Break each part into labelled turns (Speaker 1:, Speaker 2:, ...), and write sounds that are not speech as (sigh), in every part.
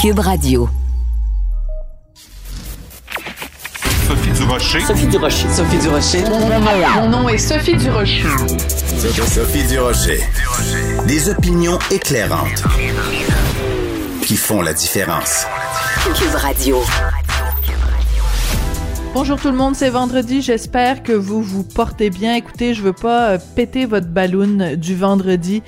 Speaker 1: Cube Radio.
Speaker 2: Sophie Durocher.
Speaker 3: Sophie Durocher. Sophie Durocher.
Speaker 4: Mon nom est Sophie Durocher.
Speaker 5: Sophie Durocher. Des opinions éclairantes qui font la différence.
Speaker 1: Cube Radio.
Speaker 6: Bonjour tout le monde, c'est vendredi. J'espère que vous vous portez bien. Écoutez, je veux pas euh, péter votre ballon du vendredi.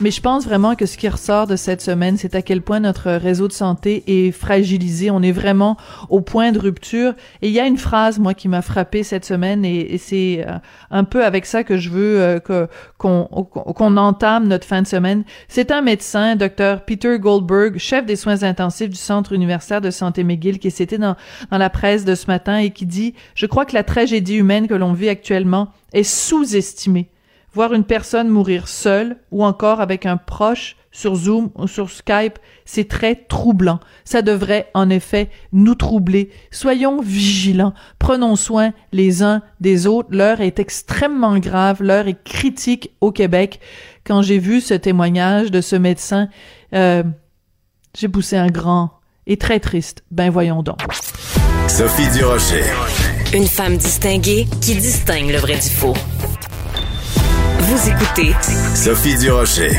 Speaker 6: Mais je pense vraiment que ce qui ressort de cette semaine, c'est à quel point notre réseau de santé est fragilisé. On est vraiment au point de rupture. Et il y a une phrase, moi, qui m'a frappé cette semaine, et, c'est euh, un peu avec ça que je veux euh, qu'on entame notre fin de semaine. C'est un médecin, docteur Peter Goldberg, chef des soins intensifs du Centre universitaire de santé McGill, qui s'était dans, dans la presse de ce matin et qui dit, je crois que la tragédie humaine que l'on vit actuellement est sous-estimée Voir une personne mourir seule ou encore avec un proche sur Zoom ou sur Skype, c'est très troublant. Ça devrait en effet nous troubler. Soyons vigilants. Prenons soin les uns des autres. L'heure est extrêmement grave. L'heure est critique au Québec. Quand j'ai vu ce témoignage de ce médecin, euh, j'ai poussé un grand et très triste. Ben voyons donc.
Speaker 5: Sophie Durocher.
Speaker 1: Une femme distinguée qui distingue le vrai du faux. Vous écoutez
Speaker 5: Sophie Durocher.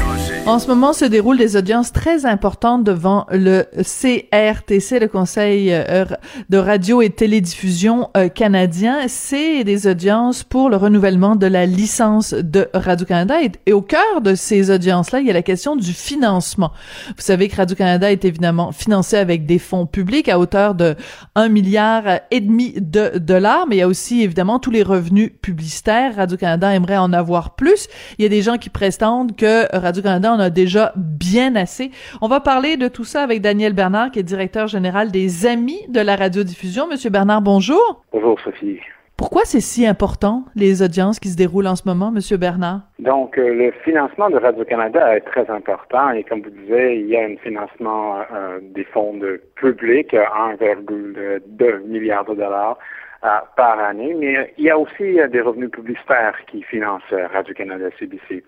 Speaker 6: En ce moment se déroulent des audiences très importantes devant le CRTC, le Conseil euh, de radio et télédiffusion euh, canadien. C'est des audiences pour le renouvellement de la licence de Radio-Canada. Et, au cœur de ces audiences-là, il y a la question du financement. Vous savez que Radio-Canada est évidemment financé avec des fonds publics à hauteur de 1 milliard et demi de dollars, mais il y a aussi évidemment tous les revenus publicitaires. Radio-Canada aimerait en avoir plus. Il y a des gens qui prétendent que Radio-Canada en a déjà bien assez. On va parler de tout ça avec Daniel Bernard, qui est directeur général des Amis de la radiodiffusion. Monsieur Bernard, bonjour.
Speaker 7: Bonjour, Sophie.
Speaker 6: Pourquoi c'est si important, les audiences qui se déroulent en ce moment, Monsieur Bernard?
Speaker 7: Donc, euh, le financement de Radio-Canada est très important et comme vous disiez, il y a un financement euh, des fonds de public à 1,2 milliard de dollars euh, par année, mais il y a aussi des revenus publicitaires qui financent Radio-Canada CBC.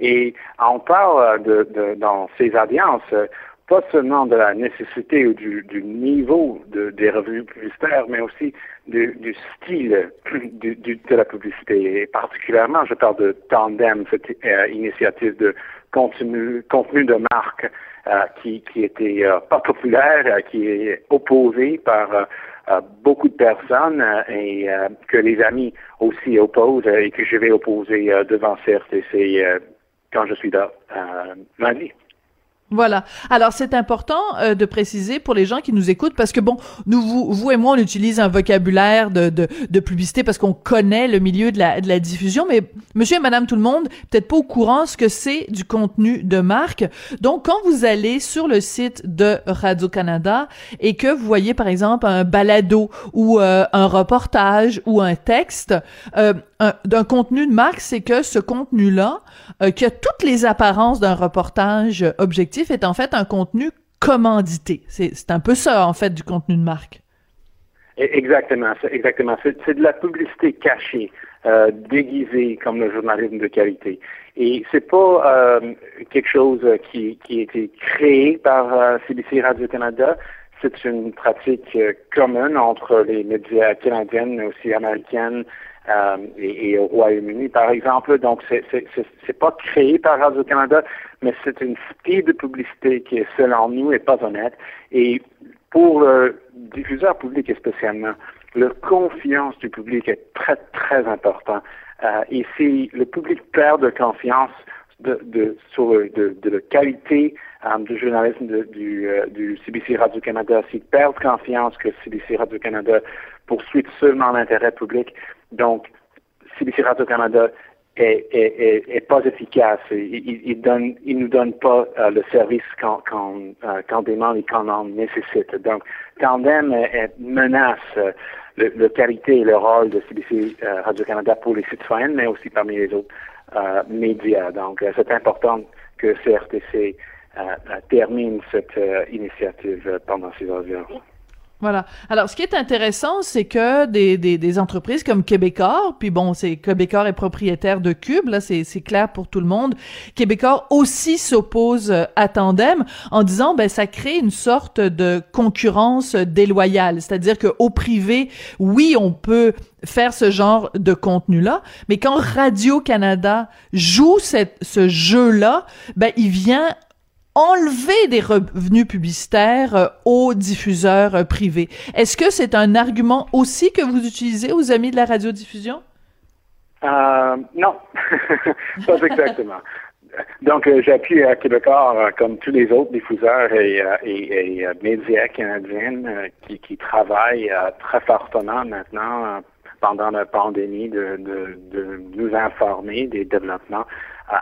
Speaker 7: Et on parle de, de, dans ces audiences pas seulement de la nécessité ou du, du niveau de, des revenus publicitaires, mais aussi du, du style (clears throat) du, de la publicité. Et particulièrement, je parle de Tandem, cette euh, initiative de contenu, contenu de marque euh, qui, qui était euh, pas populaire, qui est opposée par beaucoup de personnes et que les amis aussi opposent et que je vais opposer devant CRTC quand je suis là lundi.
Speaker 6: Voilà. Alors c'est important euh, de préciser pour les gens qui nous écoutent parce que bon, nous vous, vous et moi on utilise un vocabulaire de, de, de publicité parce qu'on connaît le milieu de la, de la diffusion, mais Monsieur et Madame tout le monde peut-être pas au courant ce que c'est du contenu de marque. Donc quand vous allez sur le site de Radio Canada et que vous voyez par exemple un balado ou euh, un reportage ou un texte, euh, d'un contenu de marque, c'est que ce contenu-là, euh, qui a toutes les apparences d'un reportage objectif, est en fait un contenu commandité. C'est un peu ça, en fait, du contenu de marque.
Speaker 7: E, exactement, exactement. C'est de la publicité cachée, euh, déguisée comme le journalisme de qualité. Et c'est pas euh, quelque chose qui, qui a été créé par euh, CBC Radio-Canada. C'est une pratique euh, commune entre les médias canadiens, mais aussi américaines, euh, et, au Royaume-Uni, par exemple. Donc, c'est c'est pas créé par Radio-Canada, mais c'est une style de publicité qui selon nous, est pas honnête. Et pour le diffuseur public spécialement, la confiance du public est très, très important. Euh, et si le public perd de confiance de, de, sur de, de la qualité euh, du journalisme du, euh, du CBC Radio-Canada, s'ils perdent confiance que CBC Radio-Canada poursuit seulement l'intérêt public, donc, CBC Radio-Canada est, pas efficace. Il, il, nous donne pas euh, le service qu'on qu euh, demande et qu'on en nécessite. Donc, Tandem menace euh, le, le, qualité et le rôle de CBC Radio-Canada pour les citoyens, mais aussi parmi les autres médias. Donc, c'est important que CRTC termine cette initiative pendant ces audiences.
Speaker 6: Voilà. Alors, ce qui est intéressant, c'est que des, des, des, entreprises comme Québecor, puis bon, c'est Québecor est propriétaire de Cube, là, c'est, clair pour tout le monde. Québecor aussi s'oppose euh, à Tandem en disant, ben, ça crée une sorte de concurrence déloyale. C'est-à-dire que au privé, oui, on peut faire ce genre de contenu-là, mais quand Radio-Canada joue cette, ce jeu-là, ben, il vient enlever des revenus publicitaires euh, aux diffuseurs euh, privés. Est-ce que c'est un argument aussi que vous utilisez aux amis de la radiodiffusion?
Speaker 7: Euh, non, (laughs) pas exactement. Donc, j'appuie à Québécois, comme tous les autres diffuseurs et, médias canadiens qui, travaillent très fortement maintenant pendant la pandémie de nous informer des développements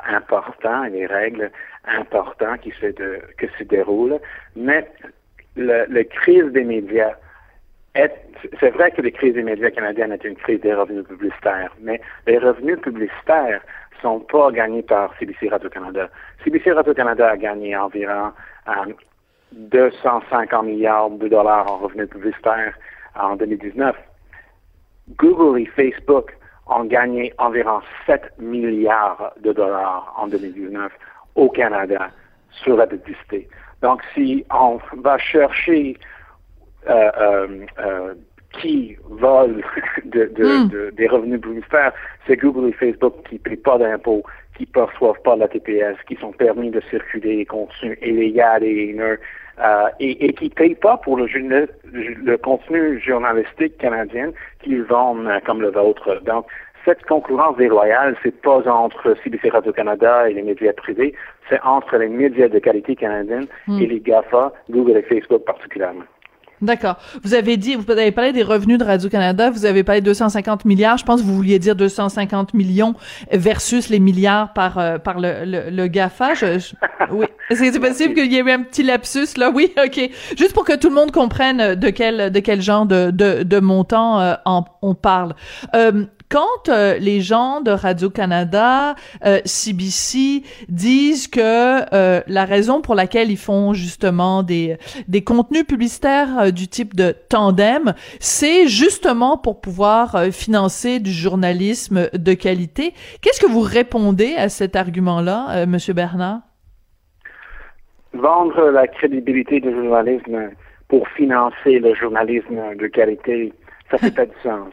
Speaker 7: importants et des règles importants qui se, que se déroulent. Mais la crise des médias est, c'est vrai que la crise des médias canadiens est une crise des revenus publicitaires, mais les revenus publicitaires sont pas gagnés par CBC Radio-Canada. CBC Radio-Canada a gagné environ 250 euh, milliards de dollars en revenus publicitaires en 2019. Google et Facebook ont gagné environ 7 milliards de dollars en 2019 au Canada sur la publicité. Donc, si on va chercher euh, euh, euh qui vole (laughs) de, hmm. de, des revenus publicitaires, c'est Google et Facebook qui ne paient pas d'impôts, qui ne perçoivent pas la TPS, qui sont permis de circuler des contenus illégaux et haineux, et, et, qui ne payent pas pour le, le, contenu journalistique canadien qu'ils vendent comme le vôtre. Donc, cette concurrence déloyale, c'est pas entre CBC Radio-Canada et les médias privés, c'est entre les médias de qualité canadienne hmm. et les GAFA, Google et Facebook particulièrement.
Speaker 6: D'accord. Vous avez dit, vous avez parlé des revenus de Radio-Canada, vous avez parlé de 250 milliards, je pense que vous vouliez dire 250 millions versus les milliards par euh, par le, le, GAFA. Je, (laughs) oui. C'est possible qu'il y ait eu un petit lapsus là, oui, ok. Juste pour que tout le monde comprenne de quel de quel genre de, de, de montant euh, on parle. Euh, quand euh, les gens de Radio-Canada, euh, CBC disent que euh, la raison pour laquelle ils font justement des, des contenus publicitaires du type de tandem, c'est justement pour pouvoir financer du journalisme de qualité. Qu'est-ce que vous répondez à cet argument-là, Monsieur Bernard?
Speaker 7: Vendre la crédibilité du journalisme pour financer le journalisme de qualité, ça fait pas de sens.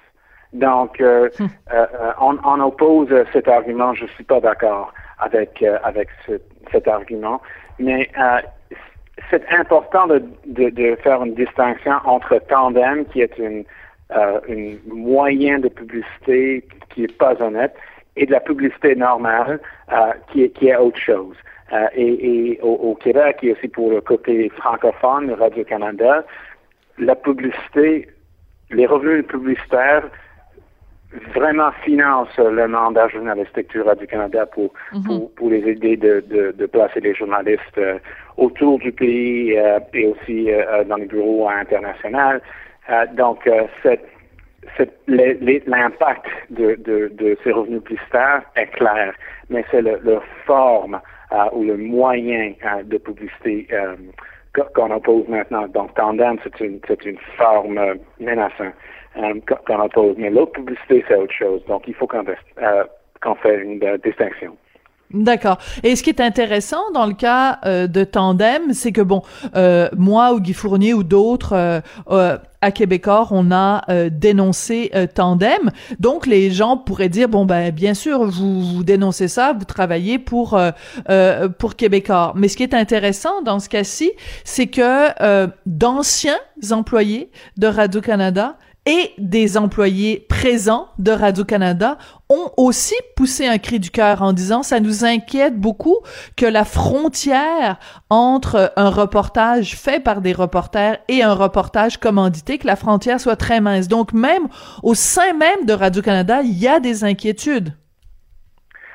Speaker 7: Donc, euh, hmm. euh, euh, on, on, oppose cet argument. Je suis pas d'accord avec avec cet argument, mais c'est important de, de, de, faire une distinction entre Tandem, qui est une, une moyen de publicité qui est pas honnête, et de la publicité normale, qui, est, qui est autre chose. et, et au, au, Québec, et aussi pour le côté francophone, Radio-Canada, la publicité, les revenus publicitaires vraiment finance le mandat journalistique du Radio-Canada pour, mhm. pour, pour, les aider de, de, de placer les journalistes euh, autour du pays euh, et aussi euh, dans les bureaux internationaux. donc, l'impact de, de, de, ces revenus publicitaires est clair, mais c'est le, forme ou le moyen de publicité qu'on oppose maintenant. Donc, Tandem, c'est une, une forme menaçante. Euh, qu'on impose. Mais l'autre publicité, c'est autre chose. Donc, il faut qu'on euh, qu fait une euh, distinction.
Speaker 6: D'accord. Et ce qui est intéressant dans le cas euh, de Tandem, c'est que bon, euh, moi ou Guy Fournier ou d'autres euh, à Québécois, on a dénoncé Tandem. Donc les gens pourraient dire bon ben bien sûr vous, vous dénoncez ça, vous travaillez pour pour Québécois. Mais ce qui est intéressant dans ce cas-ci, c'est que d'anciens employés de Radio Canada et des employés présents de Radio-Canada ont aussi poussé un cri du cœur en disant ça nous inquiète beaucoup que la frontière entre un reportage fait par des reporters et un reportage commandité, que la frontière soit très mince. Donc même au sein même de Radio-Canada, il y a des inquiétudes.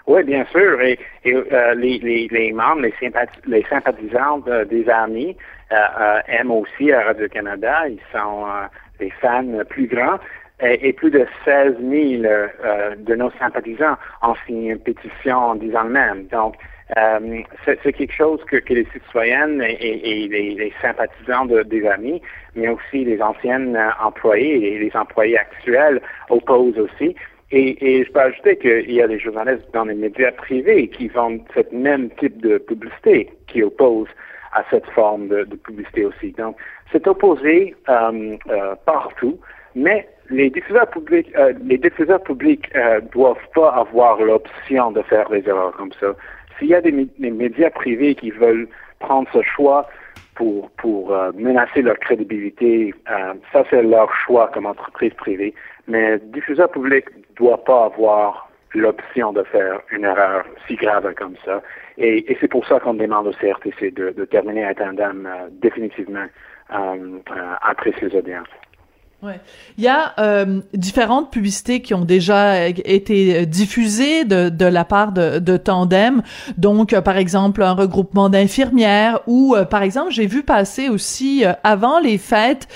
Speaker 7: Oui, bien sûr. Et, euh, les, membres, les, sympathisants des amis euh, euh, aiment aussi à Radio-Canada. Ils sont des fans plus grands. Et, plus de 16 000 euh, de nos sympathisants ont signé une pétition en disant le même. Donc, Euh, c'est quelque chose que, les citoyennes et, les, sympathisants des amis, mais aussi les anciennes employés et les employés actuels opposent aussi. Et, je peux ajouter qu'il y a des journalistes dans les médias privés qui vendent ce même type de publicité, qui opposent à cette forme de, publicité aussi. Donc, c'est opposé euh, euh, partout, mais les diffuseurs publics, euh, les diffuseurs publics euh, doivent pas avoir l'option de faire des erreurs comme ça. S'il y a des, médias privés qui veulent prendre ce choix pour, pour euh, menacer leur crédibilité, euh, ça c'est leur choix comme entreprise privée. Mais diffuseur public doit pas avoir l'option de faire une erreur si grave comme ça. Et, et c'est pour ça qu'on demande au CRTC de, de terminer un tandem euh, définitivement après ces audiences.
Speaker 6: Ouais. Il y a euh, différentes publicités qui ont déjà été diffusées de, de la part de, de Tandem. Donc, euh, par exemple, un regroupement d'infirmières ou, euh, par exemple, j'ai vu passer aussi avant les fêtes,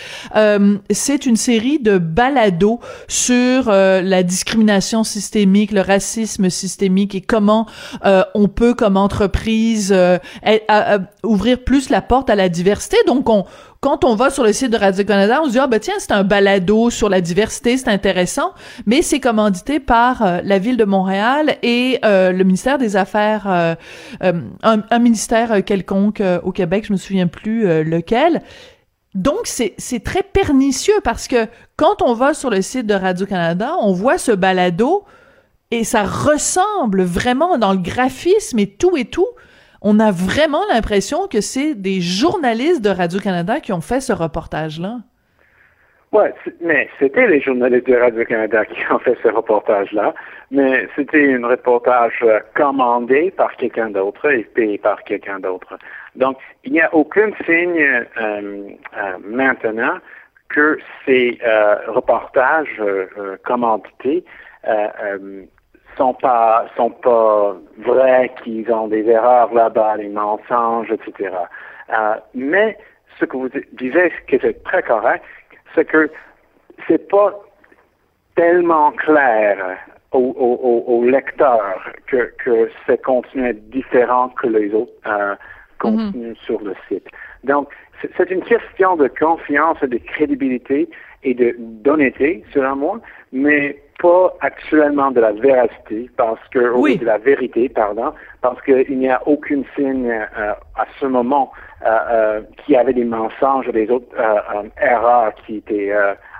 Speaker 6: c'est une série de balados sur la discrimination systémique, le racisme systémique et comment on peut, comme entreprise, ouvrir plus la porte à la diversité. Donc, on quand on va sur le site de Radio-Canada, on se dit, ah ben tiens, c'est un balado sur la diversité, c'est intéressant, mais c'est commandité par euh, la Ville de Montréal et euh, le ministère des Affaires, euh, un, ministère quelconque au Québec, je me souviens plus lequel. Donc, c'est, c'est très pernicieux parce que quand on va sur le site de Radio-Canada, on voit ce balado et ça ressemble vraiment dans le graphisme et tout et tout on a vraiment l'impression que c'est des journalistes de Radio-Canada qui ont fait ce reportage-là.
Speaker 7: Oui, mais c'était les journalistes de Radio-Canada qui ont fait ce reportage-là, mais c'était un reportage euh, commandé par quelqu'un d'autre et payé par quelqu'un d'autre. Donc, il n'y a aucun signe euh, euh, maintenant que ces reportages commandités sont pas sont pas vrais, qu'ils ont des erreurs là-bas, des mensonges, etc. Euh, mais ce que vous disiez, qui est très correct, c'est que c'est pas tellement clair au, au, au, lecteur que, que ce contenu est différent que les autres euh, contenus mm-hmm. sur le site. Donc, c'est une question de confiance et de crédibilité et d'honnêteté, selon moi, mais pas actuellement de la véracité, parce que oui. de la vérité, pardon, parce qu'il n'y a aucun signe euh, à ce moment euh, euh, qu'il y avait des mensonges, des autres euh, erreurs qui étaient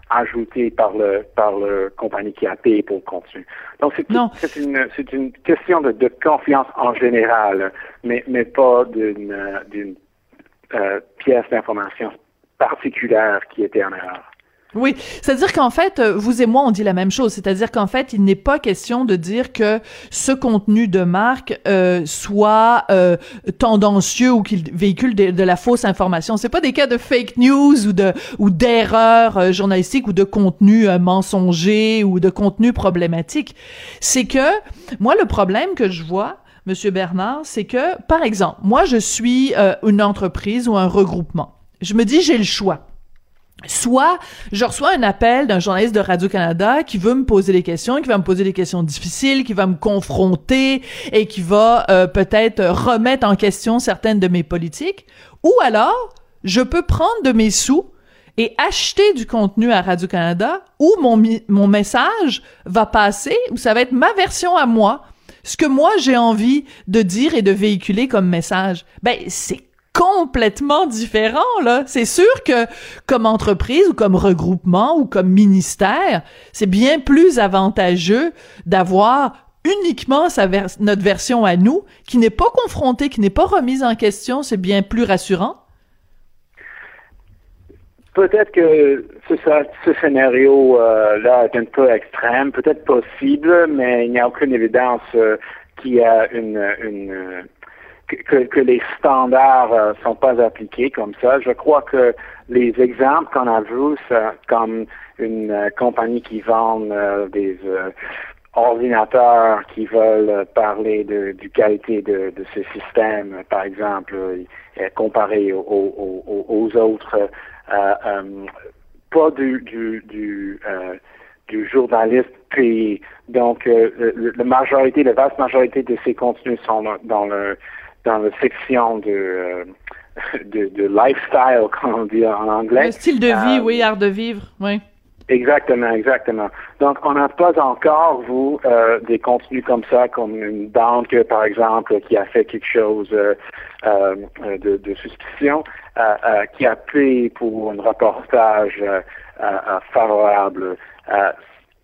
Speaker 7: ajoutées par le par le compagnie qui a payé pour le contenu. Donc c'est c'est une c'est une question de, de, confiance en général, mais mais pas d'une d'une pièce d'information particulière qui était en erreur.
Speaker 6: Oui, c'est-à-dire qu'en fait, euh, vous et moi, on dit la même chose. C'est-à-dire qu'en fait, il n'est pas question de dire que ce contenu de marque euh, soit euh, tendancieux ou qu'il véhicule de, la fausse information. C'est pas des cas de fake news ou de ou d'erreurs journalistiques ou de contenu mensonger ou de contenu problématique. C'est que moi, le problème que je vois, Monsieur Bernard, c'est que, par exemple, moi, je suis une entreprise ou un regroupement. Je me dis, j'ai le choix Soit je reçois un appel d'un journaliste de Radio-Canada qui veut me poser des questions, qui va me poser des questions difficiles, qui va me confronter et qui va euh, peut-être remettre en question certaines de mes politiques. Ou alors, je peux prendre de mes sous et acheter du contenu à Radio-Canada où mon, mon message va passer, où ça va être ma version à moi, ce que moi j'ai envie de dire et de véhiculer comme message. Ben, c'est complètement différent là. C'est sûr que comme entreprise ou comme regroupement ou comme ministère, c'est bien plus avantageux d'avoir uniquement notre version à nous, qui n'est pas confrontée, qui n'est pas remise en question, c'est bien plus rassurant.
Speaker 7: Peut-être que ce, scénario-là est un peu extrême, peut-être possible, mais il n'y a aucune évidence euh, qu'il y a une que, que, les standards euh, sont pas appliqués comme ça. Je crois que les exemples qu'on a vus, comme une euh, compagnie qui vend euh, des ordinateurs qui veulent parler de, du qualité de, ce système, par exemple, comparé aux autres, pas du, du, du du journaliste. Puis, donc, la majorité, la vaste majorité de ces contenus sont dans le dans la section de, (laughs) de, de lifestyle, comme on dit en anglais.
Speaker 6: Le style de vie, oui, art de vivre, oui.
Speaker 7: Exactement, exactement. Donc, on n'a pas encore, vous, euh, des contenus comme ça, comme une banque, par exemple, qui a fait quelque chose euh, euh, de, de, suspicion, qui a payé pour un reportage favorable.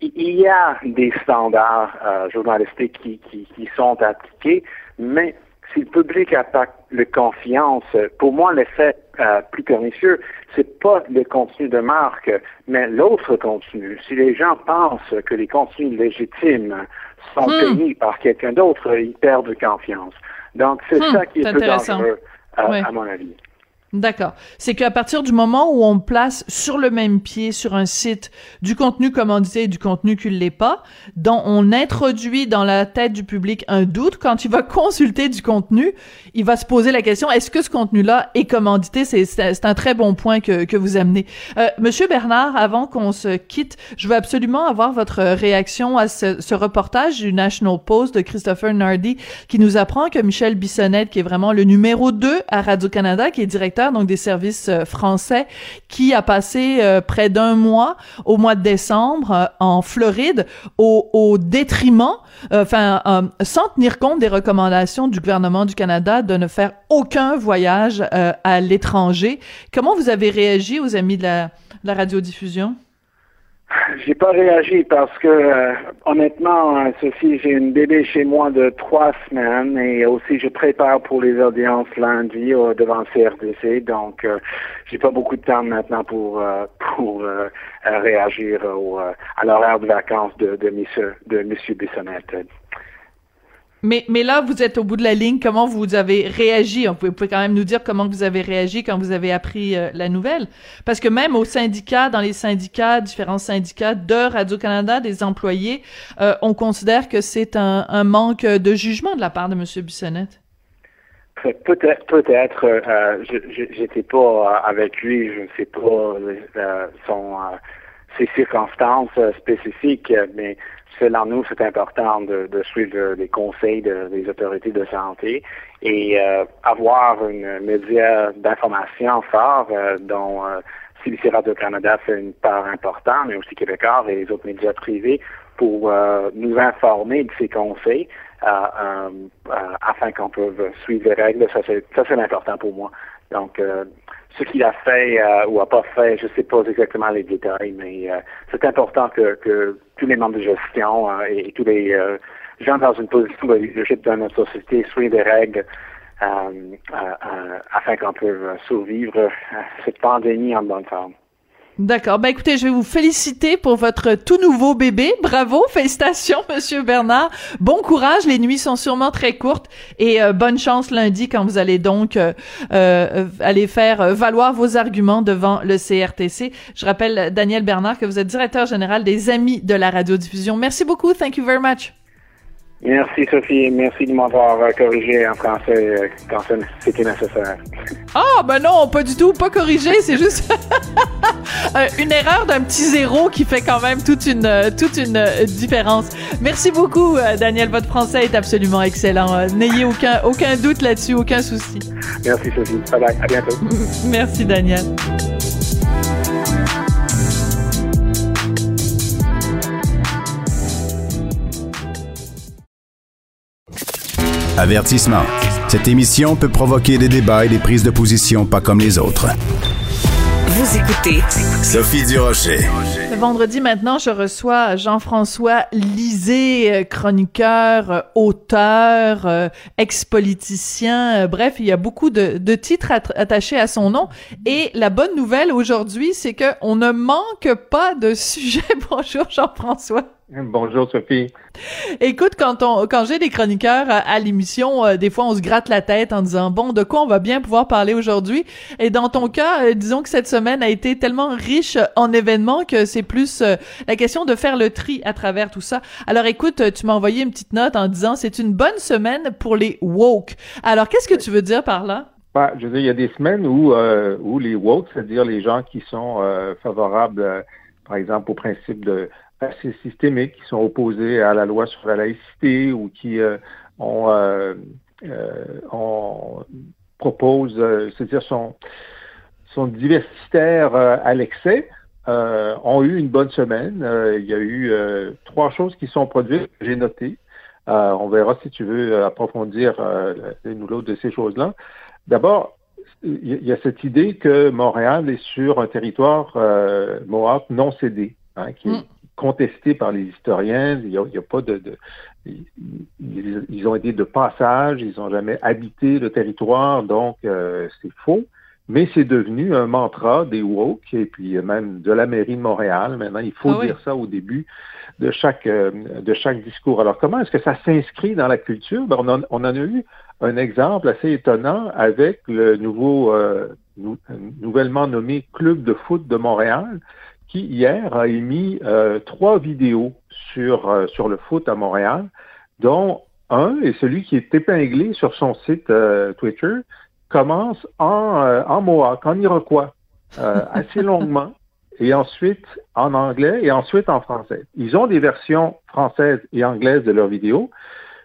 Speaker 7: il y a des standards journalistiques qui, qui, qui sont appliqués, mais si le public n'a pas de confiance, pour moi, l'effet euh, plus pernicieux, c'est pas le contenu de marque, mais l'autre contenu. Si les gens pensent que les contenus légitimes sont hmm. payés par quelqu'un d'autre, ils perdent confiance. Donc, c'est hmm, ça qui est, plus dangereux, à mon avis.
Speaker 6: D'accord. C'est qu'à partir du moment où on place sur le même pied sur un site du contenu commandité et du contenu qui ne l'est pas, dont on introduit dans la tête du public un doute, quand il va (laughs) consulter du contenu, il va se poser la question est-ce que ce contenu-là est commandité? C'est un très bon point que, que vous amenez. Euh, Monsieur Bernard, avant qu'on se quitte, je veux absolument avoir votre réaction à ce, ce, reportage du National Post de Christopher Nardi qui nous apprend que Michel Bissonnette, qui est vraiment le numéro 2 à Radio-Canada, qui est directeur donc des services euh, français, qui a passé euh, près d'un mois au mois de décembre euh, en Floride au, détriment, enfin, sans tenir compte des recommandations du gouvernement du Canada de ne faire aucun voyage à l'étranger. Comment vous avez réagi aux amis de la radiodiffusion? (laughs)
Speaker 7: J'ai pas réagi parce que euh, honnêtement, Sophie, j'ai une bébé chez moi de trois semaines et aussi je prépare pour les audiences lundi euh, devant le CRTC, donc euh, j'ai pas beaucoup de temps maintenant pour pour réagir à l'horaire de vacances de, de Monsieur de Monsieur Bissonnette.
Speaker 6: Mais, mais là, vous êtes au bout de la ligne. Comment vous avez réagi? Vous pouvez, quand même nous dire comment vous avez réagi quand vous avez appris euh, la nouvelle. Parce que même au syndicat, dans les syndicats, différents syndicats de Radio-Canada, des employés, euh, on considère que c'est un, un, manque de jugement de la part de M. Bissonnette.
Speaker 7: Peut-être, peut-être. Euh, j'étais pas avec lui. Je ne sais pas son, ses circonstances spécifiques, mais selon nous, c'est important de, suivre les conseils des autorités de santé et euh, avoir une média d'information fort euh, dont euh, CBC Radio-Canada fait une part importante, mais aussi Québécois et les autres médias privés pour euh, nous informer de ces conseils afin qu'on puisse suivre les règles. Ça, c'est important pour moi. Donc, ce qu'il a fait euh, ou a pas fait, je ne sais pas exactement les détails, mais euh, c'est important que, que, tous les membres de gestion euh, et, tous les gens dans une position de leadership dans notre société suivent les règles afin qu'on puisse survivre cette pandémie en bonne forme.
Speaker 6: D'accord. Ben écoutez, je vais vous féliciter pour votre tout nouveau bébé. (laughs) Bravo, félicitations, Monsieur Bernard. Bon courage. Les nuits sont sûrement très courtes et euh, bonne chance lundi quand vous allez donc euh, euh, aller faire valoir vos arguments devant le CRTC. Je rappelle Daniel Bernard que vous êtes directeur général des Amis de la radiodiffusion. Merci beaucoup. Thank you very much.
Speaker 7: Merci Sophie, merci de m'avoir euh, corrigé en français euh, quand c'était nécessaire.
Speaker 6: Ah ben non, pas du tout, pas corrigé, c'est juste (laughs) euh, une erreur d'un petit zéro qui fait quand même toute une toute une différence. Merci beaucoup Daniel, votre français est absolument excellent. N'ayez aucun aucun doute là-dessus, aucun souci.
Speaker 7: Merci Sophie. Bye bye, à bientôt. (laughs)
Speaker 6: merci Daniel.
Speaker 5: Avertissement. Cette émission peut provoquer des débats et des prises de position pas comme les autres.
Speaker 1: Vous écoutez
Speaker 5: Sophie Durocher.
Speaker 6: Le vendredi maintenant, je reçois Jean-François Lisée, chroniqueur, auteur, euh, ex-politicien. Euh, bref, il y a beaucoup de, de titres attachés à son nom. Et la bonne nouvelle aujourd'hui, c'est que on ne manque pas de (laughs) sujets. Bonjour Jean-François.
Speaker 3: Bonjour Sophie.
Speaker 6: Écoute, quand on quand j'ai des chroniqueurs à, l'émission, euh, des fois on se gratte la tête en disant bon de quoi on va bien pouvoir parler aujourd'hui? Et dans ton cas, euh, disons que cette semaine a été tellement riche en événements que c'est plus euh, la question de faire le tri à travers tout ça. Alors écoute, tu m'as envoyé une petite note en disant c'est une bonne semaine pour les woke. Alors qu'est-ce que tu veux dire par là?
Speaker 3: Bah, je veux dire, il y a des semaines où où les woke, c'est-à-dire les gens qui sont favorables, par exemple, au principe de assez systémiques qui sont opposés à la loi sur la laïcité ou qui ont, ont proposent, c'est-à-dire sont, sont diversitaires à l'excès. ont eu une bonne semaine. il y a eu trois choses qui sont produites j'ai notées. on verra si tu veux approfondir l'une ou l'autre de ces choses-là. D'abord, il y a cette idée que Montréal est sur un territoire euh, Mohawk non cédé, hein, qui mm. Contesté par les historiens. Il n'y a, a, pas de, de ils, ils, ont été de passage, ils n'ont jamais habité le territoire, donc euh, c'est faux. Mais c'est devenu un mantra des woke et puis même de la mairie de Montréal. Maintenant, il faut ah dire ça au début de chaque euh, de chaque discours. Alors, comment est-ce que ça s'inscrit dans la culture? Ben, on, en, on en a eu un exemple assez étonnant avec le nouveau, euh, nouvellement nommé Club de foot de Montréal, qui hier a émis euh, trois vidéos sur, euh, sur le foot à Montréal, dont un est celui qui est épinglé sur son site Twitter, commence en, en Mohawk, en Iroquois, (laughs) assez longuement, et ensuite en anglais et ensuite en français. Ils ont des versions françaises et anglaises de leurs vidéos,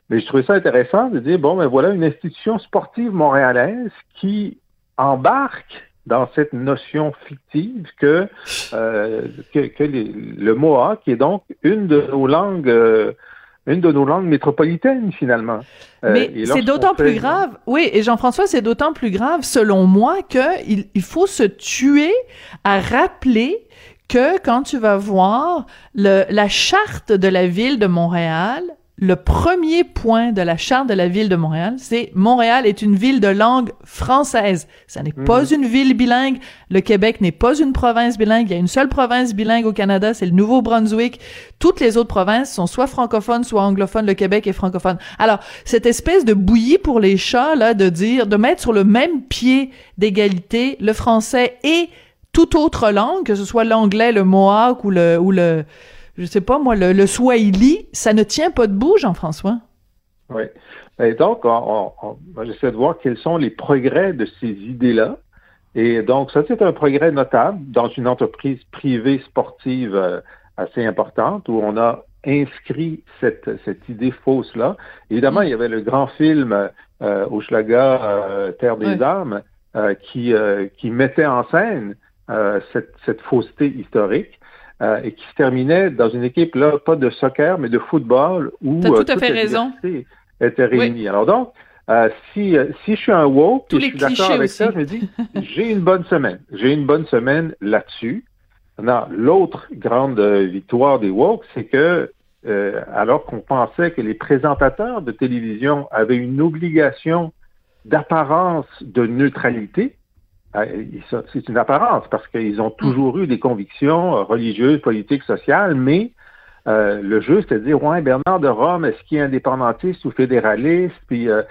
Speaker 3: mais je trouvais ça intéressant de dire, bon, ben voilà une institution sportive montréalaise qui embarque dans cette notion fictive que, euh, que, que le Moa, qui est donc une de nos langues, euh, une de nos langues métropolitaines finalement.
Speaker 6: Euh, Mais c'est d'autant plus grave, oui, et Jean-François, c'est d'autant plus grave, selon moi, que il, il faut se tuer à rappeler que quand tu vas voir le, la charte de la ville de Montréal, le premier point de la charte de la ville de Montréal, c'est Montréal est une ville de langue française. Ça n'est pas mhm. une ville bilingue. Le Québec n'est pas une province bilingue. Il y a une seule province bilingue au Canada, c'est le Nouveau-Brunswick. Toutes les autres provinces sont soit francophones, soit anglophones. Le Québec est francophone. Alors, cette espèce de bouillie pour les chats, là, de dire, de mettre sur le même pied d'égalité le français et toute autre langue, que ce soit l'anglais, le mohawk ou le, ou le, je sais pas moi, le, le Swahili, ça ne tient pas debout, Jean-François?
Speaker 3: Oui. Et ben, donc, on, j'essaie de voir quels sont les progrès de ces idées-là. Et donc, ça, c'est un progrès notable dans une entreprise privée sportive euh, assez importante où on a inscrit cette, cette idée fausse-là. Évidemment, il y avait le grand film euh, Schlager, euh, Terre des âmes euh, qui, euh, qui mettait en scène cette, cette fausseté historique. Euh, et qui se terminait dans une équipe là pas de soccer mais de football où
Speaker 6: T'as tout à fait raison.
Speaker 3: était réunie. Alors donc euh, si si je suis un woke, je suis d'accord avec ça, je me dis (laughs) j'ai une bonne semaine, j'ai une bonne semaine là-dessus. L'autre grande victoire des woke, c'est que euh, alors qu'on pensait que les présentateurs de télévision avaient une obligation d'apparence de neutralité, c'est une apparence parce qu'ils ont toujours eu des convictions euh, religieuses, politiques, sociales, mais euh, le jeu, c'est de dire, ouais, Bernard de Rome, est-ce qu'il est indépendantiste ou fédéraliste? Puis euh,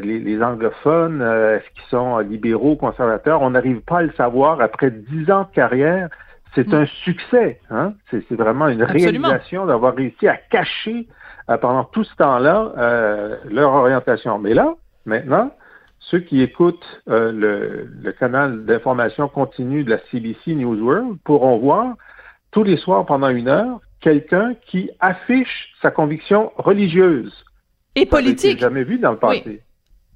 Speaker 3: les, anglophones, est-ce qu'ils sont libéraux, conservateurs? On n'arrive pas à le savoir. Après dix ans de carrière, c'est mm. un succès. Hein? C'est vraiment une réalisation d'avoir réussi à cacher pendant tout ce temps-là leur orientation. Mais là, maintenant, ceux qui écoutent euh, le, canal d'information continue de la CBC News World pourront voir tous les soirs pendant une heure quelqu'un qui affiche sa conviction religieuse.
Speaker 6: Et politique.
Speaker 3: jamais vu dans le passé.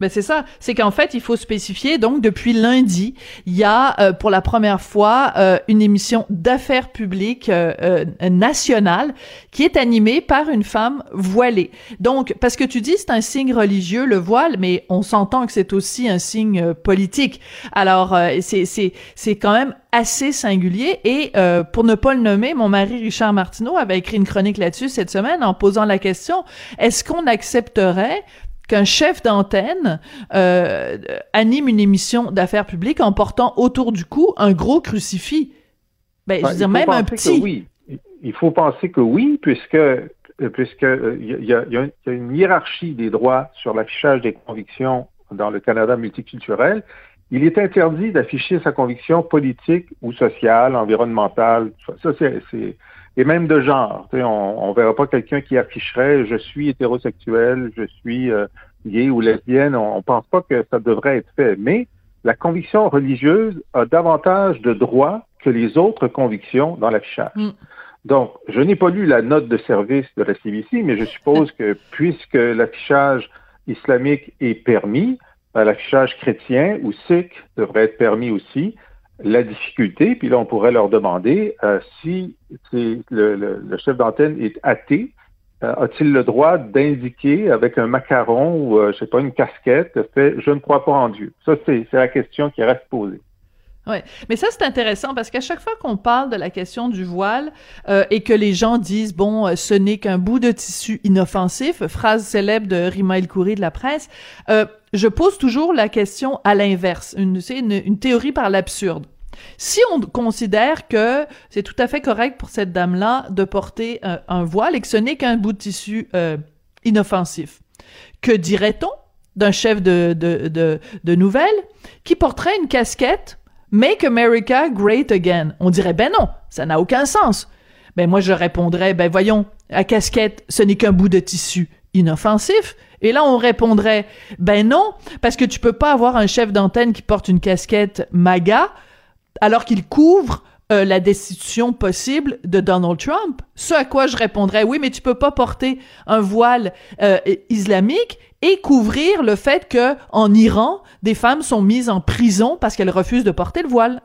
Speaker 6: Ben c'est ça, c'est qu'en fait il faut spécifier donc depuis lundi il y a euh, pour la première fois euh, une émission d'affaires publiques euh, nationale qui est animée par une femme voilée. Donc parce que tu dis c'est un signe religieux le voile, mais on s'entend que c'est aussi un signe politique. Alors c'est c'est c'est quand même assez singulier et pour ne pas le nommer, mon mari Richard Martineau avait écrit une chronique là-dessus cette semaine en posant la question est-ce qu'on accepterait qu'un chef d'antenne euh, anime une émission d'affaires publiques en portant autour du cou un gros crucifix. Ben, je veux dire, même un petit.
Speaker 3: Oui. Il faut penser que oui, puisque euh, puisque euh, il y, a, une hiérarchie des droits sur l'affichage des convictions dans le Canada multiculturel. Il est interdit d'afficher sa conviction politique ou sociale, environnementale. Ça, c'est et même de genre. On ne verra pas quelqu'un qui afficherait je suis hétérosexuel, je suis euh, gay ou lesbienne. On ne pense pas que ça devrait être fait. Mais la conviction religieuse a davantage de droits que les autres convictions dans l'affichage. Mm. Donc, je n'ai pas lu la note de service de la CBC, mais je suppose que puisque l'affichage islamique est permis, l'affichage chrétien ou sikh devrait être permis aussi. La difficulté, puis là, on pourrait leur demander euh, si le, chef d'antenne est athée, euh, a-t-il le droit d'indiquer avec un macaron ou, euh, je sais pas, une casquette, fait « je ne crois pas en Dieu ». Ça, c'est la question qui reste posée.
Speaker 6: Ouais, mais ça c'est intéressant parce qu'à chaque fois qu'on parle de la question du voile euh, et que les gens disent bon, euh, ce n'est qu'un bout de tissu inoffensif, phrase célèbre de Rima El Khoury de la presse, euh, je pose toujours la question à l'inverse, une, une, une théorie par l'absurde. Si on considère que c'est tout à fait correct pour cette dame-là de porter un, un, voile et que ce n'est qu'un bout de tissu euh, inoffensif, que dirait-on d'un chef de, de, de, de nouvelles qui porterait une casquette Make America Great Again. On dirait, ben non, ça n'a aucun sens. Ben moi, je répondrais, ben voyons, la casquette, ce n'est qu'un bout de tissu inoffensif. Et là, on répondrait, ben non, parce que tu peux pas avoir un chef d'antenne qui porte une casquette MAGA alors qu'il couvre euh, la destitution possible de Donald Trump. Ce à quoi je répondrais, oui, mais tu peux pas porter un voile euh, islamique et couvrir le fait que en Iran, des femmes sont mises en prison parce qu'elles refusent de porter le voile.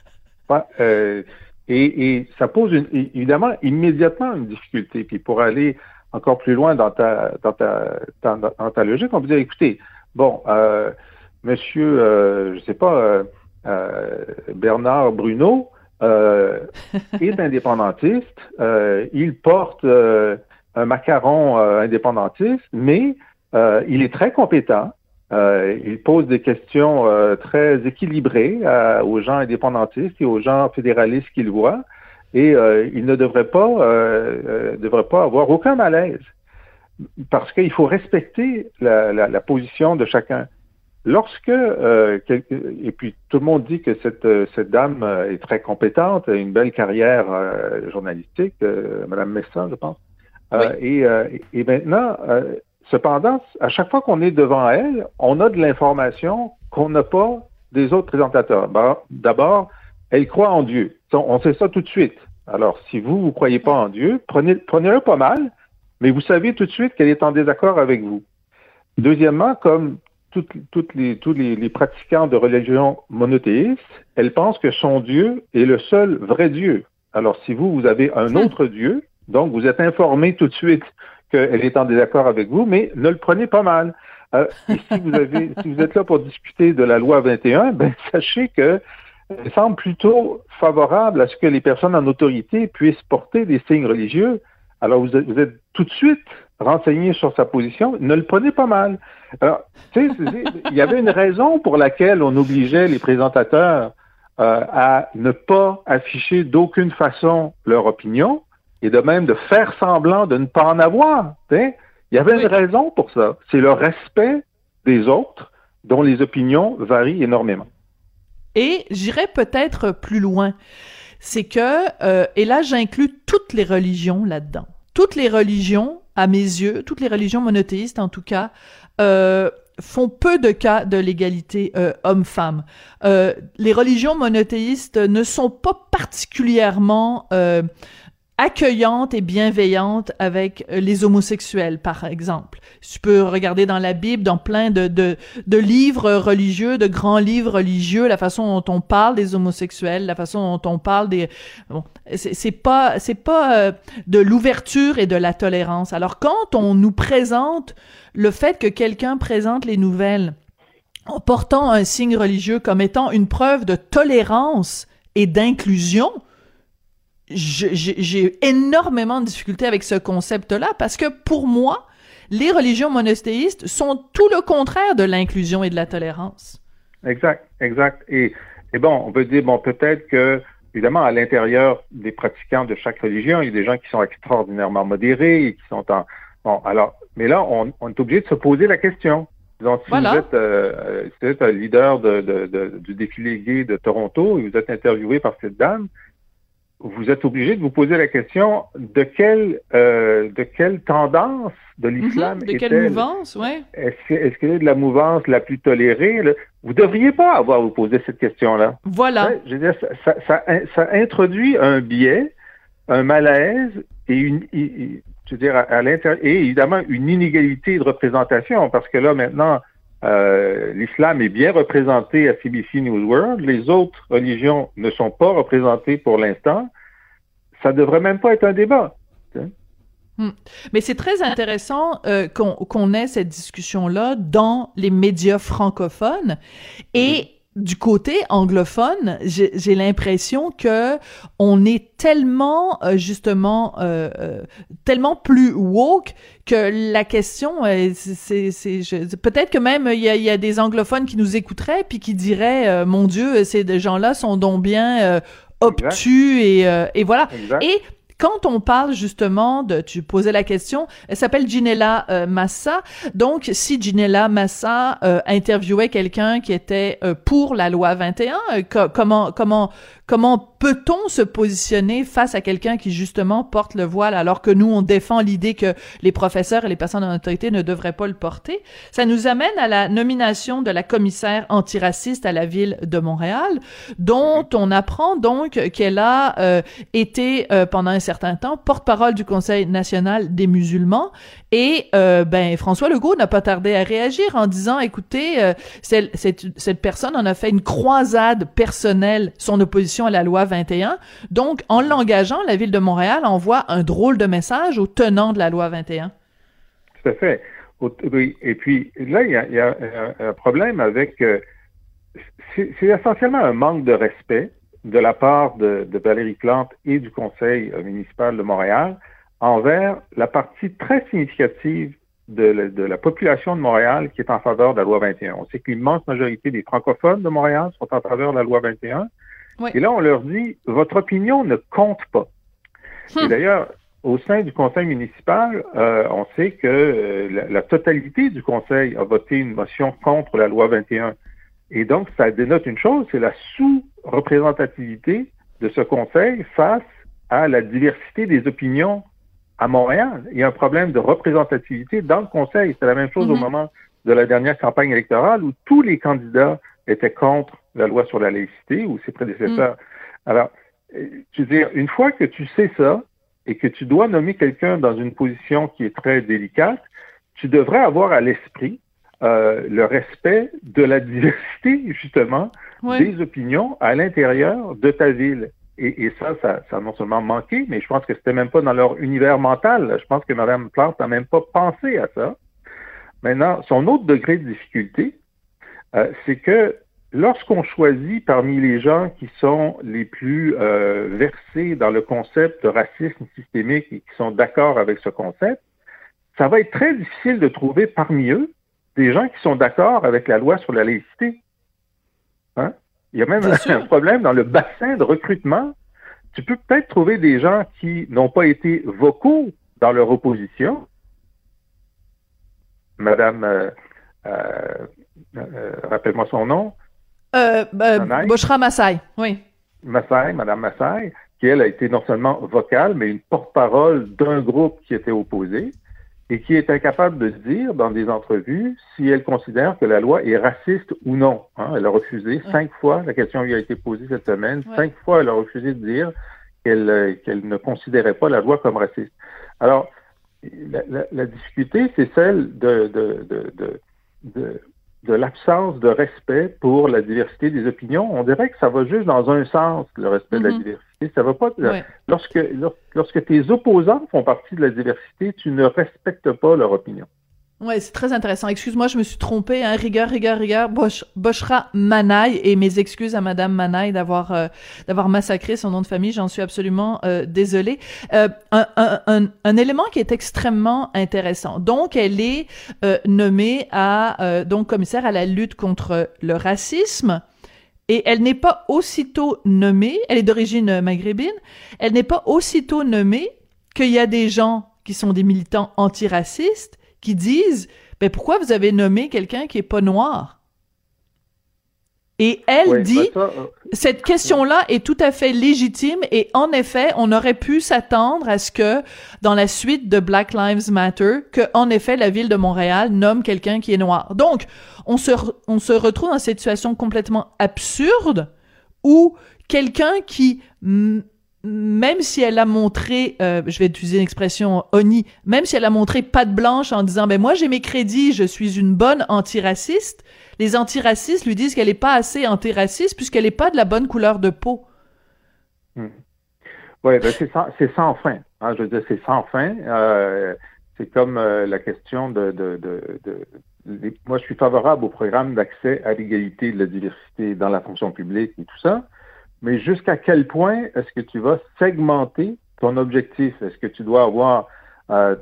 Speaker 6: (laughs)
Speaker 3: ouais, euh, et, et, ça pose une, évidemment immédiatement une difficulté. Puis pour aller encore plus loin dans ta, dans ta, dans, dans ta logique, on peut dire, écoutez, bon, euh, monsieur, euh, je sais pas, euh, euh Bernard Bruno (laughs) est indépendantiste, il porte un macaron indépendantiste, mais il est très compétent. Euh, il pose des questions euh, très équilibrées euh, aux gens indépendantistes et aux gens fédéralistes qu'il voit, et il ne devrait pas, devrait pas avoir aucun malaise, parce qu'il faut respecter la, la, la, position de chacun. Lorsque, et puis tout le monde dit que cette, cette dame est très compétente, a une belle carrière journalistique, Madame Messin, je pense. Oui. et, et, maintenant, Cependant, à chaque fois qu'on est devant elle, on a de l'information qu'on n'a pas des autres présentateurs. D'abord, elle croit en Dieu. On sait ça tout de suite. Alors, si vous, vous croyez pas en Dieu, prenez, prenez-le pas mal, mais vous savez tout de suite qu'elle est en désaccord avec vous. Deuxièmement, comme toutes, toutes les, tous les, les, pratiquants de religion monothéiste, elle pense que son Dieu est le seul vrai Dieu. Alors, si vous, vous avez un autre Dieu, donc vous êtes informé tout de suite qu'elle est en désaccord avec vous, mais ne le prenez pas mal. Euh, et si vous avez, (laughs) si vous êtes là pour discuter de la loi 21, ben (laughs) sachez que elle semble plutôt favorable à ce que les personnes en autorité puissent porter des signes religieux. Alors vous êtes, vous êtes tout de suite renseigné sur sa position, ne le prenez pas mal. Alors, tu sais, il y avait une raison pour laquelle on obligeait les présentateurs euh, à ne pas afficher d'aucune façon leur opinion, et de même de faire semblant de ne pas en avoir. Il y avait une raison pour ça. C'est le respect des autres dont les opinions varient énormément.
Speaker 6: Et j'irais peut-être plus loin. C'est que, euh, et là j'inclus toutes les religions là-dedans. Toutes les religions, à mes yeux, toutes les religions monothéistes en tout cas, euh, font peu de cas de l'égalité euh, homme-femme. Euh, les religions monothéistes ne sont pas particulièrement euh, accueillante et bienveillante avec euh, les homosexuels, par exemple. Tu peux regarder dans la Bible, dans plein de, de, de, livres religieux, de grands livres religieux, la façon dont on parle des homosexuels, la façon dont on parle des... Bon, c'est pas, c'est pas euh, de l'ouverture et de la tolérance. Alors quand on nous présente le fait que quelqu'un présente les nouvelles en portant un signe religieux comme étant une preuve de tolérance et d'inclusion, j'ai énormément de difficultés avec ce concept-là parce que pour moi, les religions monothéistes sont tout le contraire de l'inclusion et de la tolérance.
Speaker 3: Exact, exact. Et, et bon, on peut dire, bon, peut-être que, évidemment, à l'intérieur des pratiquants de chaque religion, il y a des gens qui sont extraordinairement modérés et qui sont en... Bon, alors, mais là, on, on est obligé de se poser la question. Donc, si vous, êtes, euh, si vous êtes un leader de, de, de, du défilé gay de Toronto et vous êtes interviewé par cette dame, vous êtes obligé de vous poser la question de quelle euh, de quelle tendance de l'islam
Speaker 6: mm -hmm, De quelle mouvance, oui.
Speaker 3: Est-ce est qu'elle est de la mouvance la plus tolérée? Là? Vous devriez pas avoir à vous poser cette question-là.
Speaker 6: Voilà.
Speaker 3: Ouais, je veux dire, ça, ça, ça, ça, introduit un biais un malaise et une, je veux dire, à, l'intérieur, et évidemment une inégalité de représentation, parce que là, maintenant, euh, l'islam est bien représenté à CBC News World, les autres religions ne sont pas représentées pour l'instant. Ça devrait même pas être un débat.
Speaker 6: Hmm. Mais c'est très intéressant euh, qu'on ait cette discussion-là dans les médias francophones et mm-hmm du côté anglophone, j'ai l'impression que on est tellement euh, justement euh, euh, tellement plus woke que la question c'est peut-être que même il y a, des anglophones qui nous écouteraient puis qui diraient mon Dieu ces gens-là sont donc bien obtus et, et voilà. Et quand on parle justement de, tu posais la question, elle s'appelle Ginella euh, Massa. Donc, si Ginella Massa euh, interviewait quelqu'un qui était euh, pour la loi 21, comment comment comment peut-on se positionner face à quelqu'un qui justement porte le voile alors que nous on défend l'idée que les professeurs et les personnes en autorité ne devraient pas le porter? Ça nous amène à la nomination de la commissaire antiraciste à la ville de Montréal, dont on apprend donc qu'elle a euh, été euh, pendant un certain temps porte-parole du Conseil national des musulmans et euh, ben François Legault n'a pas tardé à réagir en disant écoutez cette, cette personne en a fait une croisade personnelle son opposition à la loi 21. Donc, en l'engageant, la ville de Montréal envoie un drôle de message aux tenants de la loi 21.
Speaker 3: Tout à fait. Oui. Et puis, là, il y a, un problème avec... Euh, c'est essentiellement un manque de respect de la part de, Valérie Plante et du Conseil euh, municipal de Montréal envers la partie très significative de, de, la population de Montréal qui est en faveur de la loi 21. On sait que l'immense majorité des francophones de Montréal sont en faveur de la loi 21. Et là, on leur dit, votre opinion ne compte pas. Et hum. d'ailleurs, au sein du conseil municipal, euh, on sait que euh, la, totalité du conseil a voté une motion contre la loi 21. Et donc, ça dénote une chose, c'est la sous-représentativité de ce conseil face à la diversité des opinions à Montréal. Il y a un problème de représentativité dans le conseil. C'est la même chose au mm-hmm. moment de la dernière campagne électorale où tous les candidats étaient contre la loi sur la laïcité ou ses prédécesseurs. Mm. Alors, tu veux dire, une fois que tu sais ça et que tu dois nommer quelqu'un dans une position qui est très délicate, tu devrais avoir à l'esprit euh, le respect de la (laughs) diversité, justement, des opinions à l'intérieur de ta ville. Et, ça, ça, ça, a non seulement manqué, mais je pense que c'était même pas dans leur univers mental. Je pense que Mme Plante n'a même pas pensé à ça. Maintenant, son autre degré de difficulté, euh, c'est que lorsqu'on choisit parmi les gens qui sont les plus euh, versés dans le concept de racisme systémique et qui sont d'accord avec ce concept, ça va être très difficile de trouver parmi eux des gens qui sont d'accord avec la loi sur la laïcité. Il y a même un, problème dans le bassin de recrutement. Tu peux peut-être trouver des gens qui n'ont pas été vocaux dans leur opposition. Madame, euh, euh, rappelle-moi son nom.
Speaker 6: Euh, euh Boshra Massaï, oui.
Speaker 3: Massaï, Madame Massaï, qui elle a été non seulement vocale, mais une porte-parole d'un groupe qui était opposé et qui est incapable de dire dans des entrevues si elle considère que la loi est raciste ou non. Hein. Elle a refusé cinq fois, la question lui a été posée cette semaine, cinq fois elle a refusé de dire qu'elle euh, qu'elle ne considérait pas la loi comme raciste. Alors, la, la, la difficulté, c'est celle de, de, de, de de l'absence de respect pour la diversité des opinions. On dirait que ça va juste dans un sens, le respect de la mm-hmm. diversité. Ça va pas. Lorsque, lorsque tes opposants font partie de la diversité, tu ne respectes pas leur opinion.
Speaker 6: Ouais, c'est très intéressant. Excuse-moi, je me suis trompée. Hein. Rigueur, rigueur, rigueur. Bosh, Boshra Manaï et mes excuses à Madame Manaï d'avoir euh, d'avoir massacré son nom de famille. J'en suis absolument euh, désolée. Euh, un, un, un, élément qui est extrêmement intéressant. Donc, elle est nommée à donc commissaire à la lutte contre le racisme. Et elle n'est pas aussitôt nommée, elle est d'origine maghrébine, elle n'est pas aussitôt nommée qu'il y a des gens qui sont des militants antiracistes qui disent ben pourquoi vous avez nommé quelqu'un qui est pas noir et elle dit, ben euh, cette question-là est tout à fait légitime et en effet, on aurait pu s'attendre à ce que, dans la suite de Black Lives Matter, que, en effet, la ville de Montréal nomme quelqu'un qui est noir. Donc, on se, on se retrouve dans cette situation complètement absurde où quelqu'un qui même si elle a montré, euh, je vais utiliser une expression oni, même si elle a montré patte blanche en disant, ben moi j'ai mes crédits, je suis une bonne antiraciste, les antiracistes lui disent qu'elle n'est pas assez antiraciste puisqu'elle n'est pas de la bonne couleur de peau.
Speaker 3: Hmm. Oui, ben c'est sans, fin. Hein, je veux dire, c'est sans fin. Euh, c'est comme euh, la question de, Moi, je suis favorable au programme d'accès à l'égalité de la diversité dans la fonction publique et tout ça mais jusqu'à quel point est-ce que tu vas segmenter ton objectif? Est-ce que tu dois avoir, euh,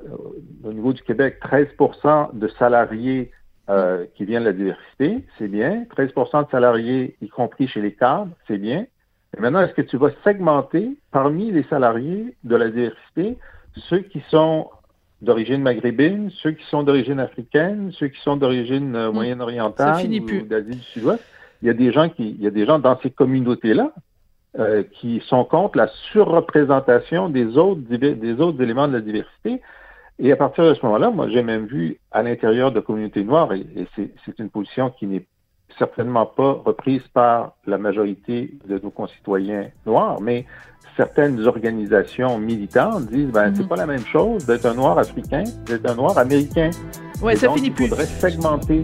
Speaker 3: au niveau du Québec, 13% de salariés euh, qui viennent de la diversité? C'est bien. 13% de salariés, y compris chez les cadres, c'est bien. Et maintenant, est-ce que tu vas segmenter parmi les salariés de la diversité ceux qui sont d'origine maghrébine, ceux qui sont d'origine africaine, ceux qui sont d'origine euh, moyenne-orientale ou d'Asie du Sud-Ouest? il y a des gens qui, il y a des gens dans ces communautés-là euh, qui sont contre la surreprésentation des autres, des autres éléments de la diversité. Et à partir de ce moment-là, moi, j'ai même vu à l'intérieur de communautés noires, et, c'est une position qui n'est certainement pas reprise par la majorité de nos concitoyens noirs, mais certaines organisations militantes disent ben c'est mhm. pas la même chose d'être un noir africain, d'être un noir américain.
Speaker 6: Ouais, ça finit plus.
Speaker 3: Il faudrait segmenter.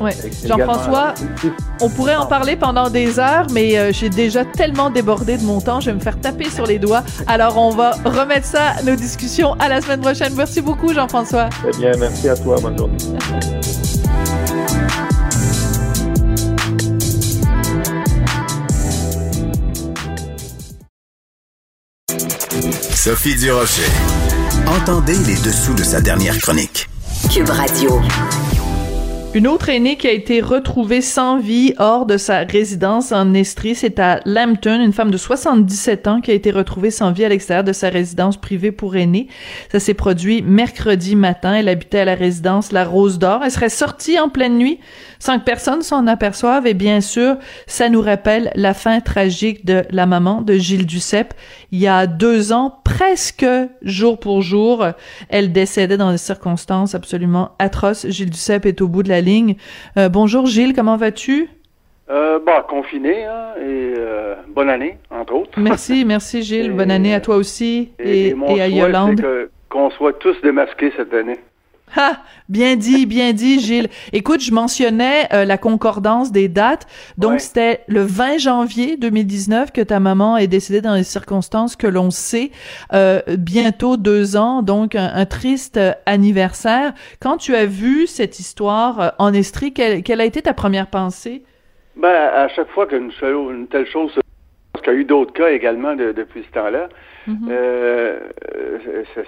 Speaker 6: Ouais. Jean-François, on pourrait en parler pendant des heures, mais euh, j'ai déjà tellement débordé de mon temps, je vais me faire taper sur les doigts. Alors on va remettre ça, nos discussions, à la semaine prochaine. Merci beaucoup, Jean-François.
Speaker 3: Eh bien, merci à toi. Bonne journée. (laughs)
Speaker 5: Sophie Durocher. Entendez les dessous de sa dernière chronique.
Speaker 1: Cube Radio.
Speaker 6: Une autre aînée qui a été retrouvée sans vie hors de sa résidence en Estrie, c'est à Lambton, une femme de 77 ans qui a été retrouvée sans vie à l'extérieur de sa résidence privée pour aînés. Ça s'est produit mercredi matin. Elle habitait à la résidence La Rose d'Or. Elle serait sortie en pleine nuit sans que personne s'en aperçoive. Et bien sûr, ça nous rappelle la fin tragique de la maman de Gilles Duceppe. Il y a deux ans, presque jour pour jour, elle décédait dans des circonstances absolument atroces. Gilles Duceppe est au bout de la ligne. Euh, bonjour Gilles, comment vas-tu?
Speaker 8: Euh, bah, confiné, hein, et euh, bonne année, entre autres. (laughs)
Speaker 6: Merci, merci Gilles. bonne année à toi aussi et, et, à Yolande.
Speaker 8: Qu'on soit tous démasqués cette année.
Speaker 6: Ha! Bien dit, bien dit, Gilles. Écoute, je mentionnais euh, la concordance des dates. Donc, c'était le 20 janvier 2019 que ta maman est décédée dans les circonstances que l'on sait. Euh, bientôt deux ans, donc un, triste euh, anniversaire. Quand tu as vu cette histoire en Estrie, quelle, a été ta première pensée?
Speaker 8: Ben, à chaque fois qu'une une telle chose se parce qu'il y a eu d'autres cas également depuis ce temps-là. Mhm. euh,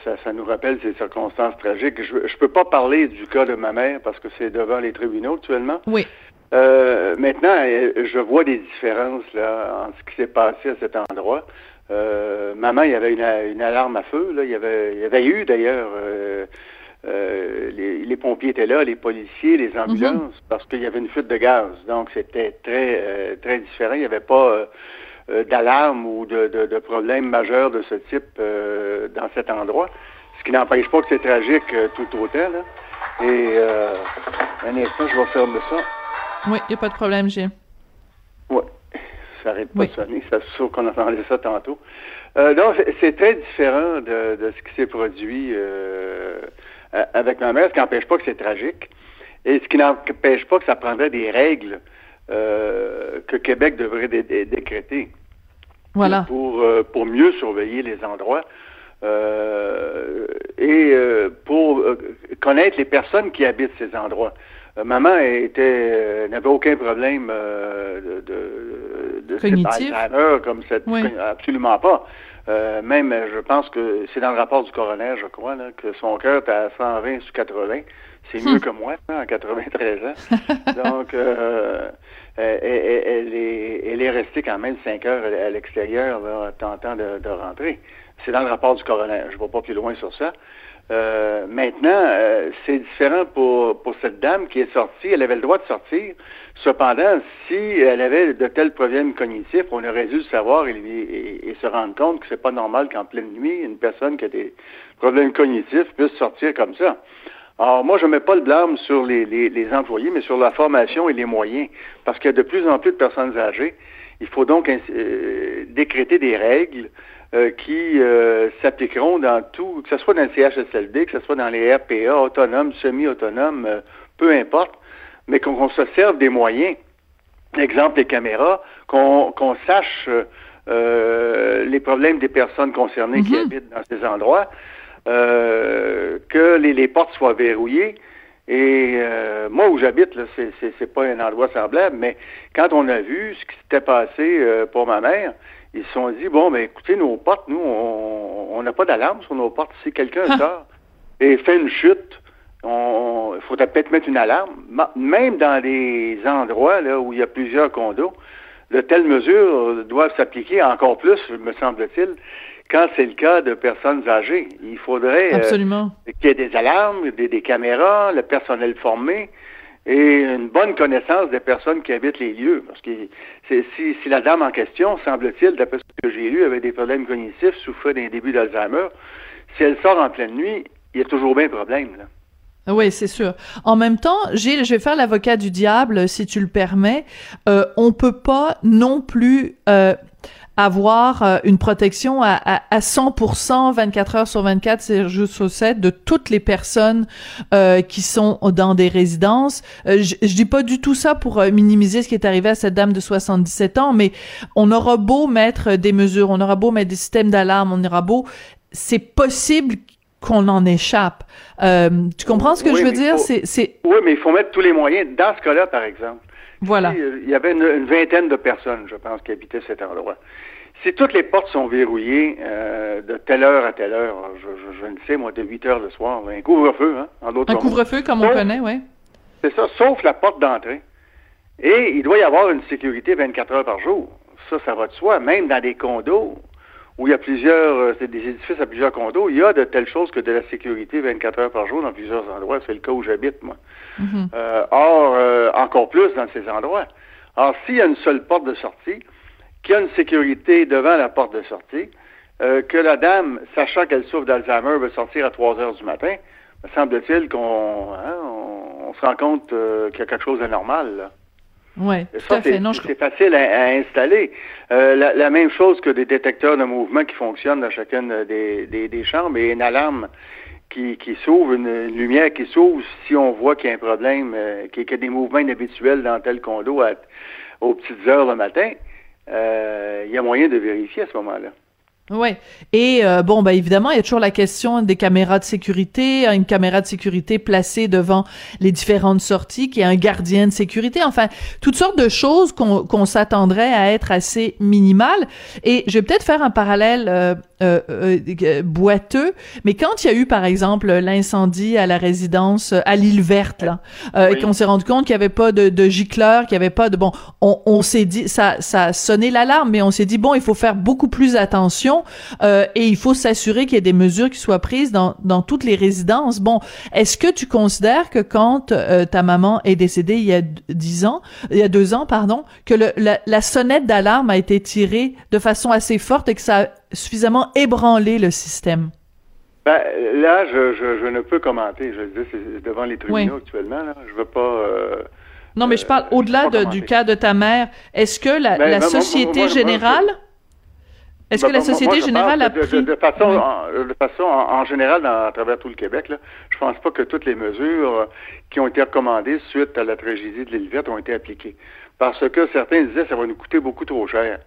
Speaker 8: ça, ça, nous rappelle ces circonstances tragiques. Je ne peux pas parler du cas de ma mère parce que c'est devant les tribunaux actuellement.
Speaker 6: Oui.
Speaker 8: Euh, maintenant, euh, je vois des différences là, en ce qui s'est passé à cet endroit. Euh, maman, il y avait une, une, alarme à feu. Là. Il, y avait, il y avait eu d'ailleurs euh, euh, les, les, pompiers étaient là, les policiers, les ambulances, mhm. parce qu'il y avait une fuite de gaz. Donc c'était très très différent. Il n'y avait pas euh, d'alarme ou de, de, de, problèmes majeurs de ce type euh, dans cet endroit. Ce qui n'empêche pas que c'est tragique euh, tout autant. Là. Et un instant, je vais fermer ça.
Speaker 6: Oui, il n'y a pas de problème, Gilles.
Speaker 8: Oui, ça n'arrête pas de sonner. C'est sûr qu'on entendait ça tantôt. donc, c'est très différent de, de, ce qui s'est produit avec ma mère, ce qui n'empêche pas que c'est tragique. Et ce qui n'empêche pas que ça prendrait des règles euh, que Québec devrait décréter.
Speaker 6: Voilà.
Speaker 8: Pour, euh, pour mieux surveiller les endroits euh, et pour connaître les personnes qui habitent ces endroits. maman était n'avait aucun problème de, de, de
Speaker 6: Cognitif.
Speaker 8: comme cette absolument pas. même, je pense que c'est dans le rapport du coroner, je crois, là, que son cœur était à 120 sur 80. C'est (laughs) mieux que moi, hein, à 93 ans. (laughs) Donc, euh, elle, est, elle est restée quand même cinq heures à l'extérieur, tentant de, de rentrer. C'est dans le rapport du coroner. Je ne vais pas plus loin sur ça. Euh, maintenant, euh, c'est différent pour, pour cette dame qui est sortie. Elle avait le droit de sortir. Cependant, si elle avait de tels problèmes cognitifs, on aurait dû le savoir et, et se rendre compte que c'est pas normal qu'en pleine nuit, une personne qui a des problèmes cognitifs puisse sortir comme ça. Alors, moi, je ne mets pas le blâme sur les, les, employés, mais sur la formation et les moyens, parce qu'il y a de plus en plus de personnes âgées. Il faut donc euh, décréter des règles euh, qui euh, s'appliqueront dans tout, que ce soit dans le CHSLD, que ce soit dans les RPA, autonomes, semi-autonomes, euh, peu importe, mais qu'on se serve des moyens. Exemple, les caméras, qu'on sache les problèmes des personnes concernées qui
Speaker 6: Mhm.
Speaker 8: habitent dans ces endroits, que les, les portes soient verrouillées. Et euh, moi où j'habite, c'est, c'est, pas un endroit semblable, mais quand on a vu ce qui s'était passé euh, pour ma mère, ils se sont dit bon ben écoutez, nos portes, nous, on n'a pas d'alarme sur nos portes. Si quelqu'un
Speaker 6: Ah.
Speaker 8: sort et fait une chute, il faudrait peut-être mettre une alarme. Même dans des endroits là où il y a plusieurs condos, de telles mesures doivent s'appliquer encore plus, me semble-t-il, quand c'est le cas de personnes âgées. Il faudrait euh, qu'il y ait des alarmes, des, des caméras, le personnel formé et une bonne connaissance des personnes qui habitent les lieux. Parce que si, si la dame en question, semble-t-il, d'après ce que j'ai lu, avait des problèmes cognitifs, souffrait d'un début d'Alzheimer, si elle sort en pleine nuit, il y a toujours bien un problème. Là.
Speaker 6: Oui, c'est sûr. En même temps, Gilles, je vais faire l'avocat du diable, si tu le permets. Euh, on peut pas non plus avoir euh, une protection à, à, à 100%, 24 heures sur 24, 7 jours sur 7, de toutes les personnes euh, qui sont dans des résidences. Euh, je, je dis pas du tout ça pour euh, minimiser ce qui est arrivé à cette dame de 77 ans, mais on aura beau mettre des mesures, on aura beau mettre des systèmes d'alarme, on aura beau, c'est possible qu'on en échappe. Euh, tu comprends ce que
Speaker 8: Oui,
Speaker 6: je veux dire?
Speaker 8: faut-
Speaker 6: C'est, c'est,
Speaker 8: Oui, mais il faut mettre tous les moyens. Dans ce cas-là, par exemple,
Speaker 6: voilà.
Speaker 8: il y avait une, une vingtaine de personnes, je pense, qui habitaient cet endroit. Si toutes les portes sont verrouillées euh, de telle heure à telle heure, je, je, je ne sais, moi, de 8 heures le soir, un couvre-feu, hein, en d'autres
Speaker 6: Un couvre-feu comme on connaît, oui.
Speaker 8: C'est ça, sauf la porte d'entrée. Et il doit y avoir une sécurité 24 heures par jour. Ça, ça va de soi. Même dans des condos où il y a plusieurs, euh, c'est des édifices à plusieurs condos, il y a de telles choses que de la sécurité 24 heures par jour dans plusieurs endroits. C'est le cas où j'habite, moi.
Speaker 6: Mhm.
Speaker 8: Euh, or, euh, encore plus dans ces endroits. Alors, s'il y a une seule porte de sortie, qu'il y a une sécurité devant la porte de sortie, euh, que la dame, sachant qu'elle souffre d'Alzheimer, veut sortir à 3 heures du matin, me semble-t-il qu'on hein, on, on se rend compte qu'il y a quelque chose d'anormal. Et
Speaker 6: tout
Speaker 8: ça,
Speaker 6: à fait.
Speaker 8: c'est facile à, à installer. Euh, la, la même chose que des détecteurs de mouvement qui fonctionnent dans chacune des, des, des chambres et une alarme qui, qui s'ouvre, une, lumière qui s'ouvre si on voit qu'il y a un problème, euh, qu'il y a des mouvements inhabituels dans tel condo aux petites heures le matin. Euh, il y a moyen de vérifier à ce moment-là.
Speaker 6: Ouais. Et euh, bon, bah évidemment, il y a toujours la question des caméras de sécurité, une caméra de sécurité placée devant les différentes sorties, qui est un gardien de sécurité. Enfin, toutes sortes de choses qu'on s'attendrait à être assez minimales. Et je vais peut-être faire un parallèle euh, euh, euh, boiteux, mais quand il y a eu, par exemple, l'incendie à la résidence euh, à l'île verte, là, euh,
Speaker 8: Oui.
Speaker 6: et qu'on s'est rendu compte qu'il n'y avait pas de, de gicleur, qu'il n'y avait pas de bon, on, on s'est dit, ça, ça a sonné l'alarme, mais on s'est dit bon, il faut faire beaucoup plus attention euh, et il faut s'assurer qu'il y ait des mesures qui soient prises dans, dans toutes les résidences. Bon, est-ce que tu considères que quand euh, ta maman est décédée il y a dix ans, il y a deux ans, pardon, que le, la, la sonnette d'alarme a été tirée de façon assez forte et que ça a suffisamment ébranlé le système?
Speaker 8: Ben, là, je, je, je ne peux commenter. Je le dis, c'est devant les tribunaux
Speaker 6: Oui.
Speaker 8: actuellement. Là. Je veux pas. euh,
Speaker 6: Non, mais je parle
Speaker 8: Euh,
Speaker 6: au-delà de- du cas de ta mère. Est-ce que la,
Speaker 8: Ben,
Speaker 6: la
Speaker 8: moi,
Speaker 6: Société
Speaker 8: moi, moi,
Speaker 6: générale, est-ce que
Speaker 8: Ben,
Speaker 6: la
Speaker 8: moi,
Speaker 6: Société générale a
Speaker 8: de,
Speaker 6: pris...
Speaker 8: de, de façon,
Speaker 6: Oui.
Speaker 8: en, de façon en, en général, dans- à travers tout le Québec, là, je pense pas que toutes les mesures euh, qui ont été recommandées suite à la tragédie de l'île verte ont été appliquées. Parce que certains disaient que ça va nous coûter beaucoup trop cher.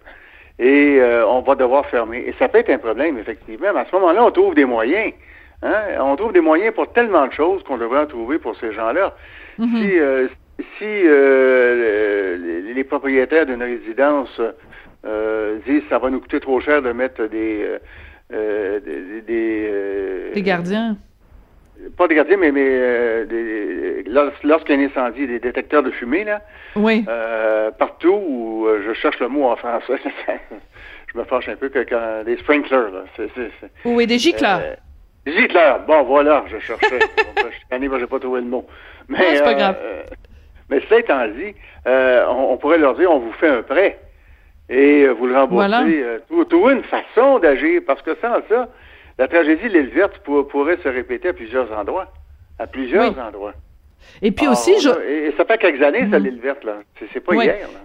Speaker 8: Et euh, on va devoir fermer. Et ça peut être un problème, effectivement. Mais à ce moment-là, on trouve des moyens. Hein? On trouve des moyens pour tellement de choses qu'on devrait en trouver pour ces gens-là.
Speaker 6: Mhm.
Speaker 8: Si, euh, si euh, le- les propriétaires d'une résidence euh, disent ça va nous coûter trop cher de mettre des euh, des, des, euh,
Speaker 6: Des gardiens.
Speaker 8: Pas des gardiens mais mais euh, des- lors- lorsqu'il y a un incendie des détecteurs de fumée là
Speaker 6: Oui.
Speaker 8: euh, partout où euh, je cherche le mot en français (laughs) je me fâche un peu que quand des sprinklers là
Speaker 6: Oui, des gicleurs.
Speaker 8: euh, Hitler, bon voilà, je cherchais. (laughs) Bon, je moi, j'ai pas trouvé le mot. Mais,
Speaker 6: c'est pas grave.
Speaker 8: mais cela étant dit, on, on pourrait leur dire, on vous fait un prêt et vous le remboursez.
Speaker 6: Voilà.
Speaker 8: Trou- trouver une façon d'agir, parce que sans ça, la tragédie de l'île verte pour- pourrait se répéter à plusieurs endroits. À plusieurs
Speaker 6: Oui.
Speaker 8: endroits.
Speaker 6: Et puis aussi, je...
Speaker 8: et, et ça fait quelques années, ça,
Speaker 6: Mhm.
Speaker 8: l'île verte, là. C'est c'est pas
Speaker 6: Oui.
Speaker 8: hier, là.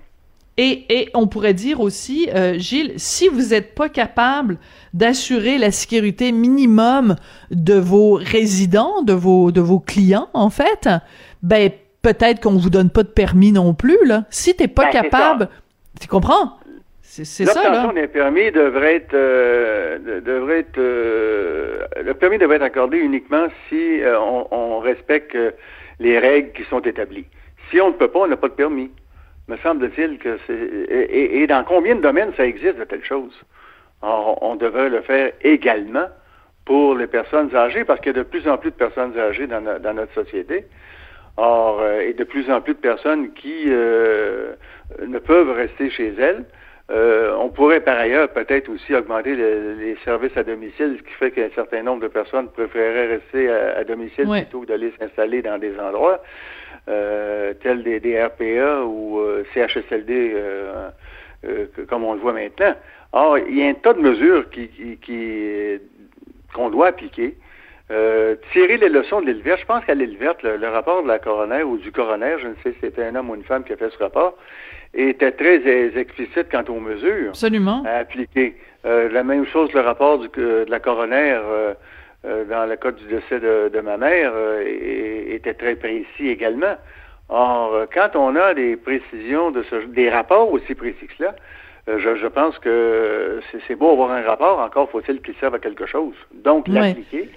Speaker 6: Et, et on pourrait dire aussi, euh, Gilles, si vous n'êtes pas capable d'assurer la sécurité minimum de vos résidents, de vos, de vos clients, en fait, ben peut-être qu'on vous donne pas de permis non plus, là. Si t'es pas
Speaker 8: Ben,
Speaker 6: capable, tu comprends? C'est ça, là.
Speaker 8: L'obtention d'un permis devrait être, euh, de- devrait être euh, le permis devrait être accordé uniquement si euh, on, on respecte les règles qui sont établies. Si on ne peut pas, on n'a pas de permis. Me semble-t-il que c'est et, dans combien de domaines ça existe de telles choses? Or, on devrait le faire également pour les personnes âgées, parce qu'il y a de plus en plus de personnes âgées dans, no- dans notre société. Or, et de plus en plus de personnes qui ne peuvent rester chez elles. Euh, on pourrait par ailleurs peut-être aussi augmenter le- les services à domicile, ce qui fait qu'un certain nombre de personnes préféreraient rester à, à domicile
Speaker 6: Ouais.
Speaker 8: plutôt que d'aller s'installer dans des endroits euh, tels des, des RPA ou euh, CHSLD, que- comme on le voit maintenant. Or, il y a un tas de mesures qui, qui, qui- qu'on doit appliquer. Euh, tirer les leçons de l'île verte. Je pense qu'à l'île verte, le, le rapport de la coroner ou du coroner, je ne sais si c'était un homme ou une femme qui a fait ce rapport, était très euh, explicite quant aux mesures
Speaker 6: Absolument.
Speaker 8: à appliquer. Euh, la même chose, le rapport du- que- de la coroner euh, euh, dans le cas du décès de, de ma mère euh, é- était très précis également. Or, euh, quand on a des précisions de ce, des rapports aussi précis que cela, euh, je, je pense que c'est, c'est beau avoir un rapport, encore faut-il qu'il serve à quelque chose. Donc, l'appliquer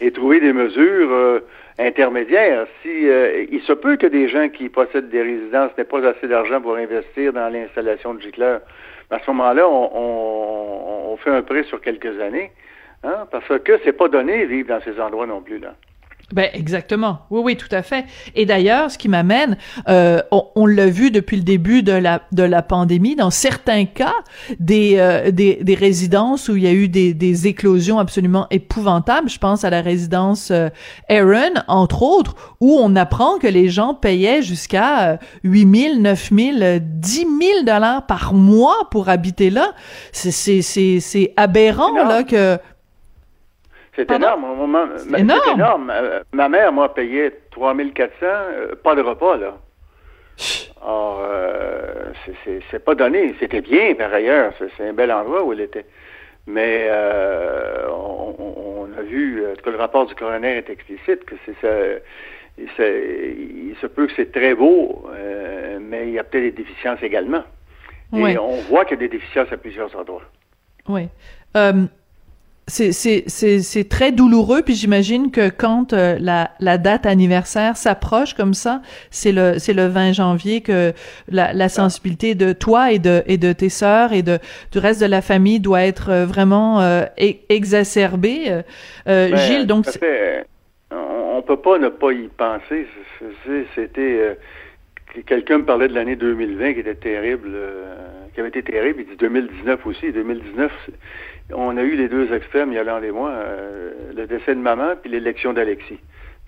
Speaker 8: et trouver des mesures euh, intermédiaires. Si euh, il se peut que des gens qui possèdent des résidences n'aient pas assez d'argent pour investir dans l'installation de gicleurs, à ce moment-là, on, on- on fait un prêt sur quelques années, hein, parce que c'est pas donné vivre dans ces endroits non plus là.
Speaker 6: Ben exactement. Oui, oui, tout à fait. Et d'ailleurs, ce qui m'amène, euh, on, on l'a vu depuis le début de la de la pandémie, dans certains cas, des euh, des, des résidences où il y a eu des, des éclosions absolument épouvantables. Je pense à la résidence euh, Aaron, entre autres, où on apprend que les gens payaient jusqu'à euh, 8 000, 9 000, euh, 10 000 dollars par mois pour habiter là. C'est c'est c'est aberrant là que
Speaker 8: C'est énorme.
Speaker 6: C'est énorme.
Speaker 8: Euh, ma mère, moi, payait 3400, euh, pas de repas, là. Or, euh, c'est- pas donné. C'était bien, par ailleurs. C'est un bel endroit où elle était. Mais euh, on, a vu, euh, en tout cas, le rapport du coroner est explicite, que c'est ça. Il se, il se peut que c'est très beau, euh, mais il y a peut-être des déficiences également.
Speaker 6: Ouais.
Speaker 8: Et on voit qu'il y a des déficiences à plusieurs endroits.
Speaker 6: Oui. C'est, c'est, c'est, c'est très douloureux, puis j'imagine que quand euh, la, la date anniversaire s'approche comme ça, c'est le, c'est le 20 janvier que la, la sensibilité de toi et de, et de tes sœurs et de, du reste de la famille doit être euh, vraiment euh, exacerbée. Euh, euh,
Speaker 8: Ben,
Speaker 6: Gilles, donc...
Speaker 8: on, on peut pas ne pas y penser. C'était euh, que quelqu'un me parlait de l'année 2020 qui était terrible, euh, qui avait été terrible. Il dit 2019 aussi. 2019, c'est- on a eu les deux extrêmes, Yolande et moi, euh, le décès de maman puis l'élection d'Alexis.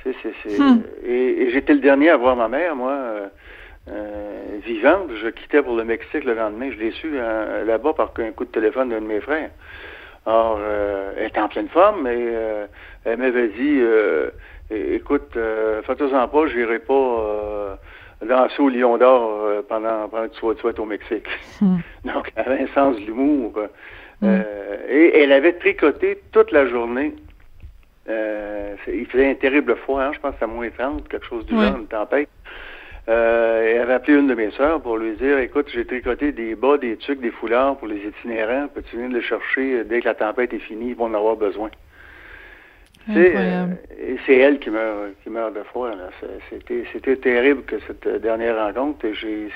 Speaker 8: Tu sais, c'est- c'est-
Speaker 6: Hmm.
Speaker 8: Et, et j'étais le dernier à voir ma mère, moi. euh, euh, vivante, je quittais pour le Mexique le lendemain. Je l'ai su euh, là-bas par un coup de téléphone d'un de mes frères. Or, euh, elle était en pleine forme et euh, elle m'avait dit euh, écoute, euh, fais-toi-en pas, j'irai pas euh, danser au Lion d'Or pendant, pendant que tu sois, tu sois au Mexique.
Speaker 6: Hmm. (laughs)
Speaker 8: Donc, elle avait un sens de l'humour.
Speaker 6: Mm.
Speaker 8: euh, et elle avait tricoté toute la journée. Euh, il faisait un terrible froid, hein, je pense à moins 30, quelque chose du genre, une tempête. Euh, elle avait appelé une de mes sœurs pour lui dire Écoute, j'ai tricoté des bas, des tucs, des foulards pour les itinérants. Peux-tu venir les chercher dès que la tempête est finie? Ils vont en avoir besoin. Tu sais,
Speaker 6: Incroyable.
Speaker 8: euh, et c'est elle qui meurt, qui meurt de froid. C'était, c'était terrible que cette euh, dernière rencontre.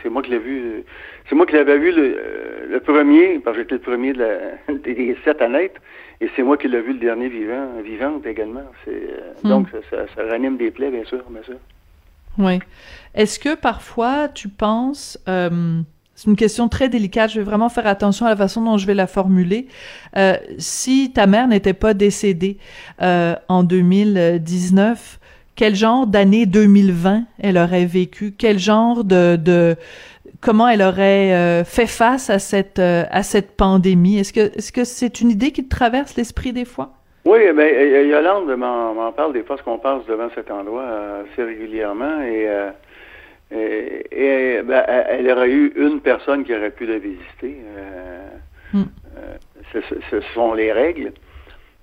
Speaker 8: C'est moi qui l'ai vu. euh, C'est moi qui l'avais vu le, euh, le premier, parce que j'étais le premier de la- (laughs) des, sept à naître, et c'est moi qui l'ai vu le dernier vivant, vivante également. C'est, euh,
Speaker 6: Hmm.
Speaker 8: Donc ça, ça, ça ranime des plaies, bien sûr, bien sûr.
Speaker 6: Oui. Est-ce que parfois tu penses, euh, c'est une question très délicate, je vais vraiment faire attention à la façon dont je vais la formuler, euh, si ta mère n'était pas décédée euh, en 2019, quel genre d'année 2020 elle aurait vécu? Quel genre de... de comment elle aurait euh, fait face à cette, euh, à cette pandémie? Est-ce que est-ce que c'est une idée qui te traverse l'esprit des fois?
Speaker 8: Oui, euh, Yolande m'en, parle des fois, parce qu'on passe devant cet endroit assez régulièrement, et, euh, Et, ben, elle aurait eu une personne qui aurait pu la visiter. Hmm. ce, sont les règles.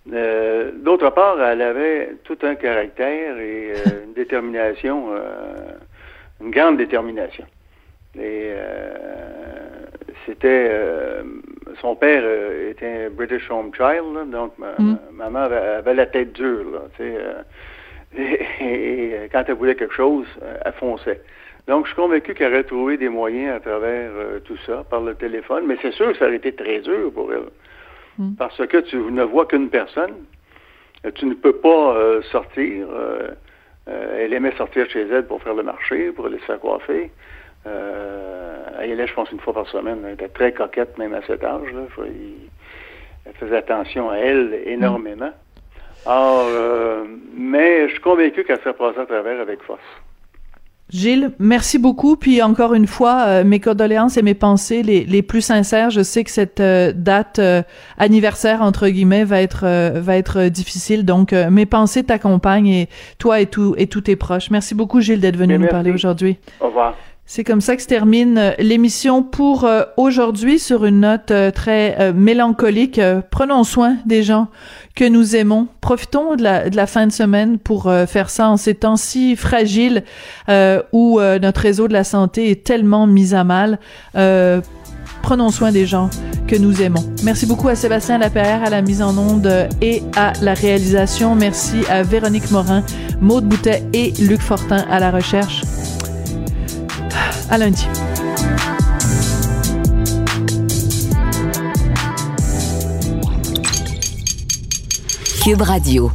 Speaker 8: D'autre part, elle avait tout un caractère et (laughs) une détermination, une grande détermination. Et c'était son père était un British Home Child, donc ma, hmm. maman avait, la tête dure. Là, (laughs) et, quand elle voulait quelque chose, elle fonçait. Donc, je suis convaincu qu'elle aurait trouvé des moyens à travers euh, tout ça, par le téléphone, mais c'est sûr que ça aurait été très dur pour elle. Hmm. Parce que tu ne vois qu'une personne, tu ne peux pas euh, sortir. Euh, elle aimait sortir chez elle pour faire le marché, pour aller se faire coiffer. elle allait, je pense, une fois par semaine. Elle était très coquette, même à cet âge. Là. Elle faisait attention à elle énormément. Alors, mais je suis convaincu qu'elle s'est passée à travers avec force.
Speaker 6: Gilles, merci beaucoup. Puis encore une fois, euh, mes condoléances et mes pensées les, les plus sincères. Je sais que cette euh, date euh, anniversaire entre guillemets va être va être difficile. Donc mes pensées t'accompagnent et toi et tout et tous tes proches. Merci beaucoup Gilles d'être venu nous parler aujourd'hui.
Speaker 8: Au revoir.
Speaker 6: C'est comme ça que se termine l'émission pour aujourd'hui sur une note très mélancolique. prenons soin des gens que nous aimons. Profitons de la, de la fin de semaine pour euh, faire ça en ces temps si fragiles euh, où euh, notre réseau de la santé est tellement mis à mal. prenons soin des gens que nous aimons. Merci beaucoup à Sébastien Lapierre à la mise en onde et à la réalisation. Merci à Véronique Morin, Maude Boutet et Luc Fortin à la recherche. À lundi.
Speaker 1: Cube Radio.